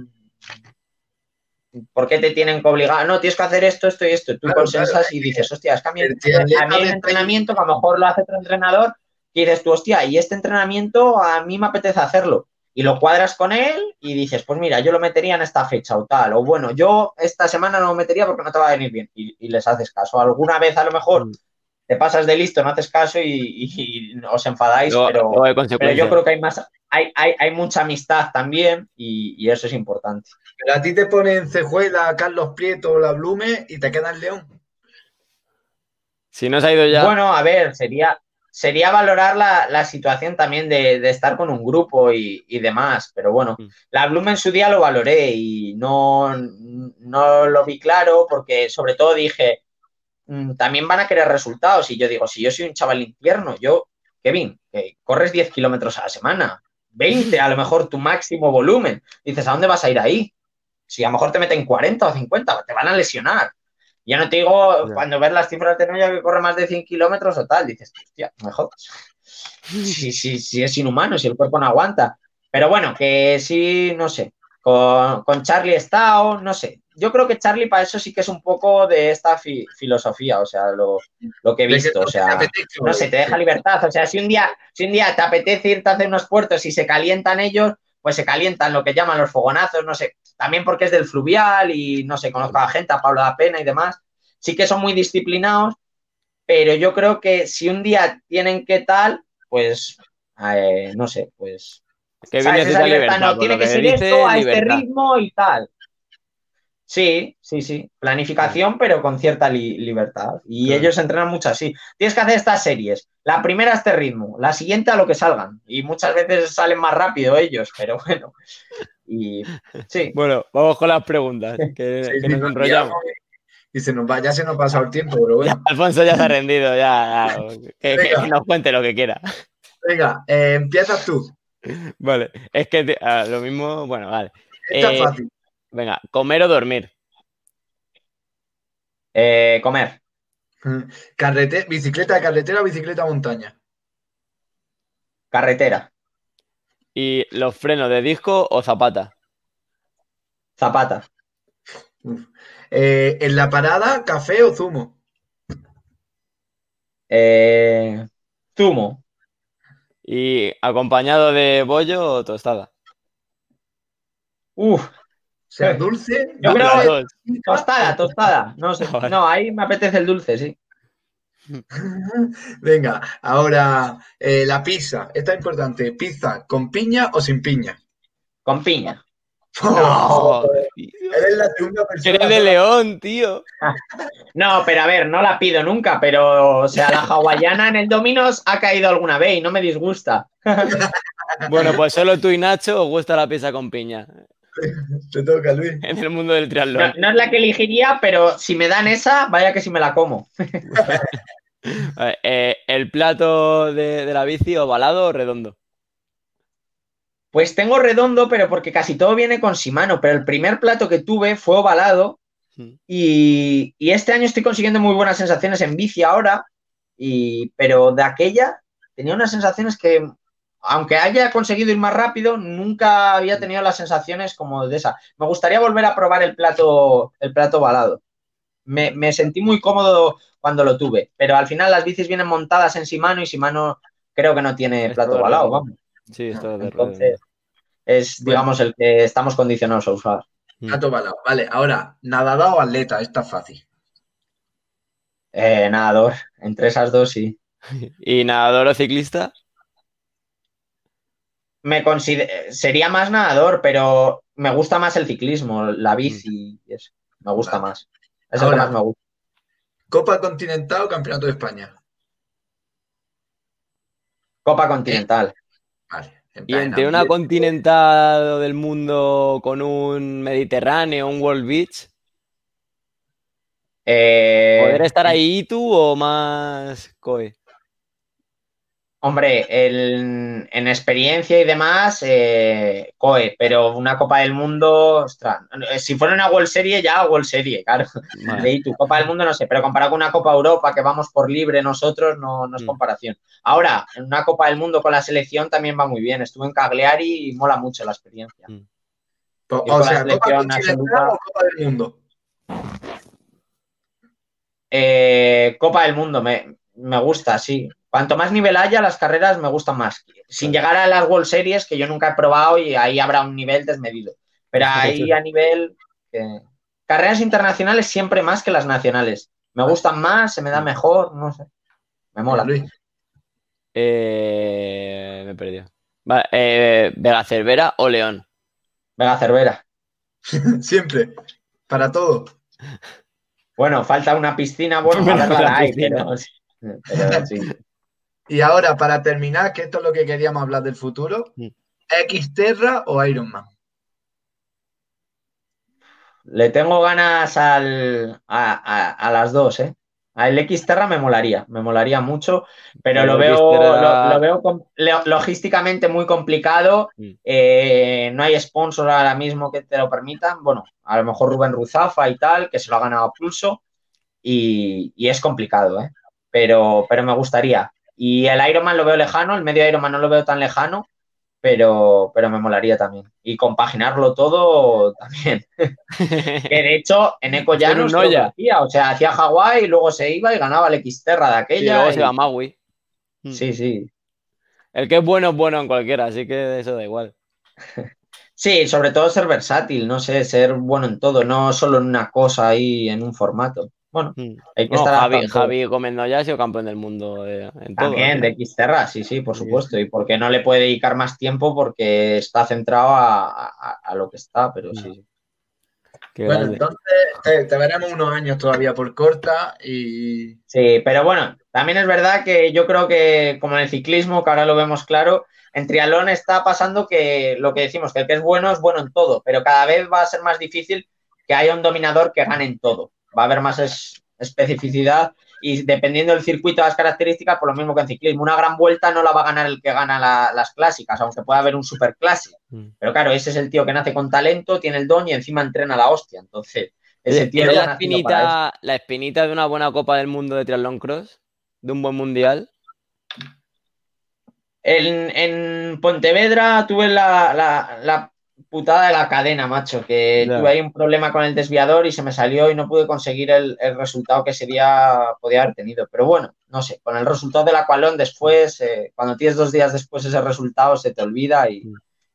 ¿Por qué te tienen que obligar? No, tienes que hacer esto, esto y esto. Tú consensas y dices, hostia, es que a mí, el entrenamiento que a lo mejor lo hace otro entrenador y dices tú, hostia, y este entrenamiento a mí me apetece hacerlo. Y lo cuadras con él y dices, pues mira, yo lo metería en esta fecha o tal. O bueno, yo esta semana no lo metería porque no te va a venir bien. Y, les haces caso. Alguna vez a lo mejor mm. te pasas de listo, no haces caso y, os enfadáis, pero, yo creo que hay más, hay, hay, mucha amistad también y eso es importante. Pero a ti te ponen Cejuela, Carlos Prieto o la Blume y te queda el León. Si no se ha ido ya. Bueno, a ver, sería, sería valorar la, situación también de, estar con un grupo y, demás. Pero bueno, mm. la Blume en su día lo valoré y no, no lo vi claro porque sobre todo dije, mm, también van a querer resultados. Y yo digo, si yo soy un chaval infierno, yo, Kevin, corres 10 kilómetros a la semana, 20 a lo mejor tu máximo volumen. Dices, ¿a dónde vas a ir ahí? Si a lo mejor te meten 40 o 50, te van a lesionar. Ya no te digo, cuando ves las cifras de Noya que corre más de 100 kilómetros o tal, dices, hostia, mejor. Sí, sí, sí, es inhumano, si el cuerpo no aguanta. Pero bueno, que sí, no sé. Con, con Charlie Stao, no sé. Yo creo que Charlie para eso sí que es un poco de esta filosofía, o sea, lo, que he visto. O sea, no sé, te deja libertad. O sea, si un día, si un día te apetece irte a hacer unos puertos y se calientan ellos, pues se calientan lo que llaman los fogonazos, no sé, también porque es del fluvial y no sé, conozco a la gente, a Pablo da Pena y demás, sí que son muy disciplinados, pero yo creo que si un día tienen que tal, pues eh, no sé, pues que libertad, no, tiene que ser esto a este ritmo y tal. Sí, sí, sí. Planificación, pero con cierta libertad. Y ellos entrenan mucho así. Tienes que hacer estas series. La primera a este ritmo, la siguiente a lo que salgan. Y muchas veces salen más rápido ellos, pero [LAUGHS] bueno. Y sí. Bueno, vamos con las preguntas, que, nos enrollamos. Y se nos va, ya se nos ha pasado el tiempo, pero bueno. Alfonso ya se ha rendido, ya. que, nos cuente lo que quiera. Venga, eh, empiezas tú. Vale, es que ah, lo mismo, bueno, vale. Está eh, fácil. Venga, ¿comer o dormir? Eh, comer. [LAUGHS] ¿Bicicleta de carretera o bicicleta de montaña? Carretera. ¿Y los frenos de disco o zapata? Zapata. Eh, ¿En la parada, café o zumo? Eh, zumo. ¿Y acompañado de bollo o tostada? Uf, sea [LAUGHS] dulce. Yo creo tostada, tostada. No sé. No, ahí me apetece el dulce, sí. [LAUGHS] Venga, ahora eh, la pizza. Esta es importante. ¿Pizza con piña o sin piña? Con piña. No, Eres la segunda persona. Eres de León, tío. [LAUGHS] No, pero a ver, no la pido nunca, pero o sea, la hawaiana en el Dominos ha caído alguna vez y no me disgusta. Bueno, pues solo tú y Nacho os gusta la pizza con piña [LAUGHS] Te toca, Luis. en el mundo del triatlón. no es la que elegiría, pero si me dan esa, vaya que si me la como. [LAUGHS] Eh, ¿El plato de, de la bici ovalado o redondo? Pues tengo redondo, pero porque casi todo viene con Shimano, pero el primer plato que tuve fue ovalado Mm. y, y este año estoy consiguiendo muy buenas sensaciones en bici ahora, y, pero de aquella tenía unas sensaciones que, aunque haya conseguido ir más rápido, nunca había tenido las sensaciones como de esa. Me gustaría volver a probar el plato, el plato ovalado. Me, me sentí muy cómodo cuando lo tuve, pero al final las bicis vienen montadas en Shimano y Shimano creo que no tiene Es plato redondo. vamos. Sí, esto es de Entonces, es, digamos, el que estamos condicionados a usar. Gato balado. Vale, ahora, nadador o atleta, esta es fácil. Eh, nadador, entre esas dos sí. [LAUGHS] ¿Y nadador o ciclista? Me consider- sería más nadador, pero me gusta más el ciclismo, la bici y eso. Me gusta Vale. más. Es el que más me gusta. Copa Continental o Campeonato de España. Copa Continental. Vale. en Y entre una continental del mundo con un Mediterráneo, un World Beach, Eh, ¿poder estar ahí tú o más Coe? Hombre, el- en experiencia y demás, eh, COE, pero una Copa del Mundo, ostras, si fuera una World Serie, ya World Serie, claro. Vale. De ahí tu Copa del Mundo no sé, pero comparado con una Copa Europa que vamos por libre nosotros, no, no es Mm. comparación. Ahora, en una Copa del Mundo con la selección también va muy bien. Estuve en Cagliari y mola mucho la experiencia. Yo O sea, Copa absoluta- o Copa del Mundo. Eh, Copa del Mundo, me, me gusta, sí. Cuanto más nivel haya, las carreras me gustan más. Sin llegar a las World Series, que yo nunca he probado y ahí habrá un nivel desmedido. Pero [LAUGHS] ahí a nivel... que- Carreras internacionales siempre más que las nacionales. Me gustan más, se me da mejor, no sé. Me mola. Luis. Eh, me he perdido. Vale, eh, Vega Cervera o León. Venga, Cervera. [LAUGHS] Siempre. Para todo. Bueno, falta una piscina, bueno, [LAUGHS] para la sí. Pero [LAUGHS] sí. Y ahora, para terminar, que esto es lo que queríamos hablar del futuro. ¿Xterra o Ironman? Le tengo ganas al, a, a- a las dos, ¿eh? A el Xterra me molaría, me molaría mucho, pero lo veo, Xterra- lo, lo veo logísticamente muy complicado. Eh, no hay sponsor ahora mismo que te lo permitan. Bueno, a lo mejor Rubén Ruzafa y tal, que se lo ha ganado a pulso, y, y es complicado, ¿eh? Pero, pero me gustaría. Y el Ironman lo veo lejano, el medio Ironman no lo veo tan lejano, pero, pero me molaría también. Y compaginarlo todo [LAUGHS] también. Que de hecho, en Eco Llanos un lo hacía. O sea, hacía Hawái y luego se iba y ganaba el Xterra de Y aquella. luego y- se va a Maui. Mm. Sí, sí. El que es bueno es bueno en cualquiera, así que eso da igual. [LAUGHS] Sí, sobre todo ser versátil, no sé, ser bueno en todo, no solo en una cosa ahí, en un formato. Bueno, Mm. hay que No, estar Javi, todo. Javi Gómez Noya ha sido campeón del mundo eh, en todo. También ¿eh? de Xterra, sí, sí, por Sí. supuesto. Y porque no le puede dedicar más tiempo porque está centrado a, a- a lo que está, pero sí. sí. Qué Bueno, grande. entonces te, te veremos unos años todavía por corta y Sí, pero bueno, también es verdad que yo creo que, como en el ciclismo, que ahora lo vemos claro, en triatlón está pasando que lo que decimos, que el que es bueno es bueno en todo, pero cada vez va a ser más difícil que haya un dominador que gane en todo. Va a haber más es- especificidad y dependiendo del circuito, las características, por lo mismo que en ciclismo, una gran vuelta no la va a ganar el que gana la- las clásicas, aunque pueda haber un superclase. Mm. Pero claro, ese es el tío que nace con talento, tiene el don y encima entrena la hostia. Entonces, ese tío ¿Tienes ya la espinita, la espinita de una buena Copa del Mundo de Triatlón Cross? ¿De un buen mundial? En, en Pontevedra tuve la, la- la putada de la cadena, macho, que tuve ahí un problema con el desviador y se me salió y no pude conseguir el, el resultado que ese día podía haber tenido. Pero bueno, no sé, con el resultado del Aqualón después, eh, cuando tienes dos días después ese resultado se te olvida y,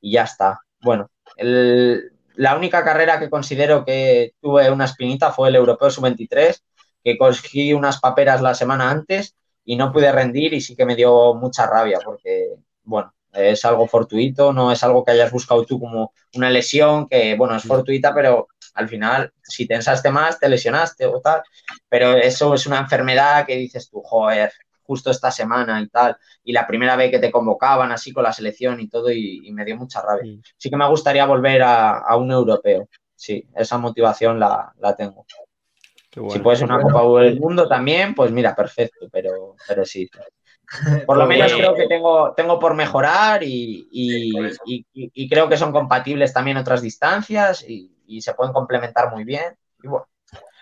y ya está. Bueno, el- la única carrera que considero que tuve una espinita fue el Europeo Sub-23, que cogí unas paperas la semana antes y no pude rendir y sí que me dio mucha rabia porque, bueno, es algo fortuito, no es algo que hayas buscado tú como una lesión, que bueno, es fortuita, pero al final, si tensaste más, te lesionaste o tal, pero eso es una enfermedad que dices tú, joder, justo esta semana y tal, y la primera vez que te convocaban así con la selección y todo, y, me dio mucha rabia. Sí que me gustaría volver a, un europeo, sí, esa motivación la, tengo. Si puedes una Copa del Mundo también, pues mira, perfecto, pero, pero sí. [LAUGHS] Por lo menos creo que [LAUGHS] tengo, tengo por mejorar y, creo que son compatibles también otras distancias y, se pueden complementar muy bien. Y bueno,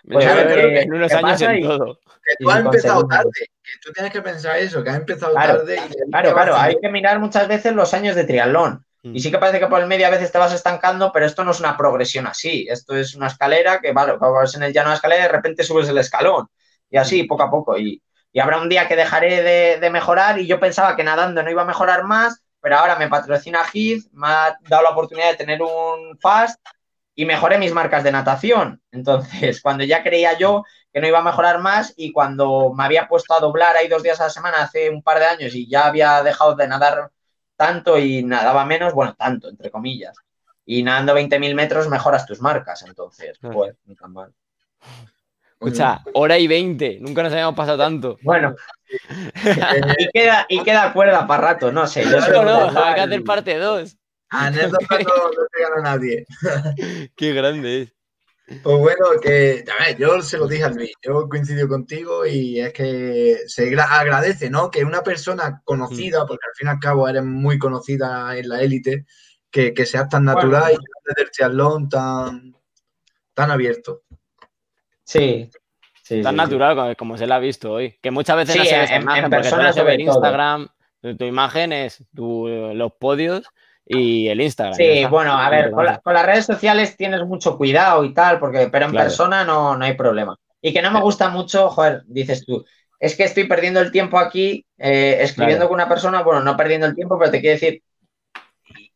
pues ver en unos años en todo. Que tú has empezado tarde, que tú tienes que pensar eso, que has empezado tarde. Y claro, claro, hay que mirar muchas veces los años de triatlón. Mm. Y sí que parece que por el medio a veces te vas estancando, pero esto no es una progresión así. Esto es una escalera que, vale, vas en el llano de escalera y de repente subes el escalón. Y así, mm. poco a poco. Y, y habrá un día que dejaré de, mejorar y yo pensaba que nadando no iba a mejorar más, pero ahora me patrocina Heath, me ha dado la oportunidad de tener un fast y mejoré mis marcas de natación. Entonces, [LAUGHS] cuando ya creía yo que no iba a mejorar más y cuando me había puesto a doblar ahí dos días a la semana hace un par de años y ya había dejado de nadar tanto y nadaba menos, bueno, tanto, entre comillas. Y nadando 20.000 metros mejoras tus marcas, entonces, pues, no tan mal. Escucha, hora y veinte, nunca nos habíamos pasado tanto. Bueno, [LAUGHS] y, queda, y queda cuerda para rato, no sé. Yo no, no, hay que hacer parte 2. Anécdota no, no te gana nadie. [LAUGHS] Qué grande es. Pues bueno, que a ver, yo se lo dije a Luis, yo coincido contigo y es que se agradece, ¿no? Que una persona conocida, mm. porque al fin y al cabo eres muy conocida en la élite, que, que seas tan natural y desde el triatlón tan, tan abierto. Sí. Tan natural como, se la ha visto hoy. Que muchas veces no se ve en, en Instagram, tu, imagen es los podios y el Instagram. Sí, bueno, a ver, con, las redes sociales tienes mucho cuidado y tal, porque, pero en persona no, no hay problema. Y que no me gusta mucho, joder, dices tú, es que estoy perdiendo el tiempo aquí eh, escribiendo con una persona, bueno, no perdiendo el tiempo, pero te quiero decir,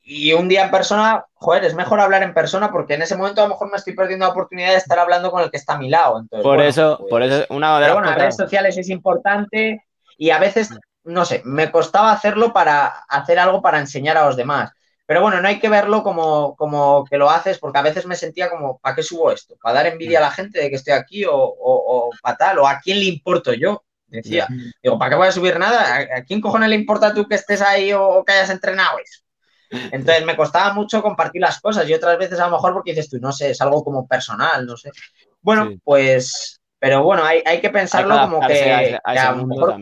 y un día en persona, joder, es mejor hablar en persona porque en ese momento a lo mejor me estoy perdiendo la oportunidad de estar hablando con el que está a mi lado. por eso, por pues, eso, una de Pero bueno, las redes sociales es importante y a veces, no sé, me costaba hacerlo para hacer algo para enseñar a los demás. Pero bueno, no hay que verlo como, como que lo haces, porque a veces me sentía como, ¿para qué subo esto? ¿Para dar envidia a la gente de que estoy aquí o, o, para tal? ¿O a quién le importo yo? Decía, digo, ¿para qué voy a subir nada? ¿A, quién cojones le importa tú que estés ahí o, que hayas entrenado eso? Entonces me costaba mucho compartir las cosas y otras veces a lo mejor porque dices tú, no sé, es algo como personal, no sé. Bueno, pues, pero bueno, hay, hay que pensarlo como que, a, lo mejor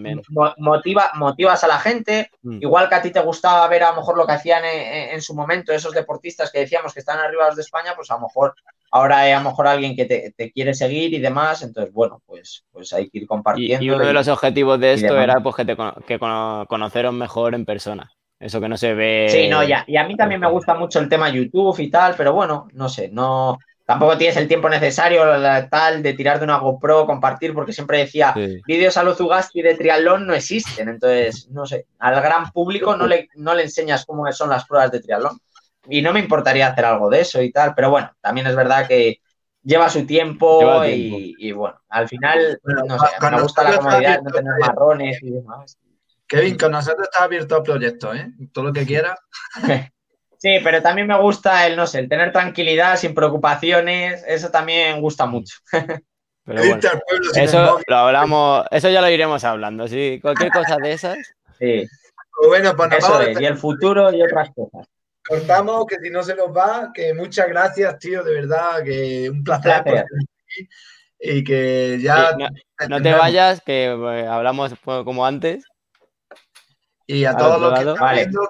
motiva, motivas a la gente, mm. igual que a ti te gustaba ver a lo mejor lo que hacían en, su momento esos deportistas que decíamos que están arriba los de España, pues a lo mejor ahora hay a lo mejor alguien que te, quiere seguir y demás, entonces bueno, pues, pues hay que ir compartiendo. Y, uno de los objetivos de esto era pues que, te, que conoceros mejor en persona. Eso que no se ve. Sí, no, ya. Y a mí también me gusta mucho el tema YouTube y tal, pero bueno, no sé, no. Tampoco tienes el tiempo necesario tal de tirar de una GoPro, compartir, porque siempre decía, vídeos a los Zugasti de triatlón no existen. Entonces, no sé, al gran público no le, no le enseñas cómo son las pruebas de triatlón. Y no me importaría hacer algo de eso y tal, pero bueno, también es verdad que lleva su tiempo, Y, bueno, al final, no sé, me gusta la comodidad de no tener marrones y demás. Kevin, con nosotros está abierto al proyecto, ¿eh? Todo lo que quiera. [LAUGHS] Sí, pero también me gusta el, no sé, el tener tranquilidad, sin preocupaciones, eso también gusta mucho. [LAUGHS] Pero bueno, eso lo hablamos, eso ya lo iremos hablando, sí, cualquier [LAUGHS] cosa de esas. Sí. Pues bueno, pues eso es, y el futuro y otras cosas. Cortamos, que si no se nos va, que muchas gracias, tío, de verdad, que un placer. y que ya... no, te vayas, que eh, hablamos como antes. Y a todos los que están viendo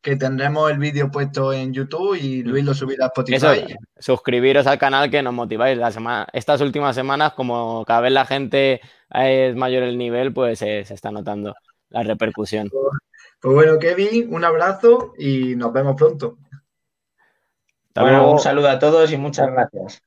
que, tendremos el vídeo puesto en YouTube y Luis lo subirá a Spotify. suscribiros al canal que nos motiváis. La semana, estas últimas semanas, como cada vez la gente es mayor el nivel, pues se está notando la repercusión. Pues, bueno, Kevin, un abrazo y nos vemos pronto. Bueno, un saludo a todos y muchas gracias.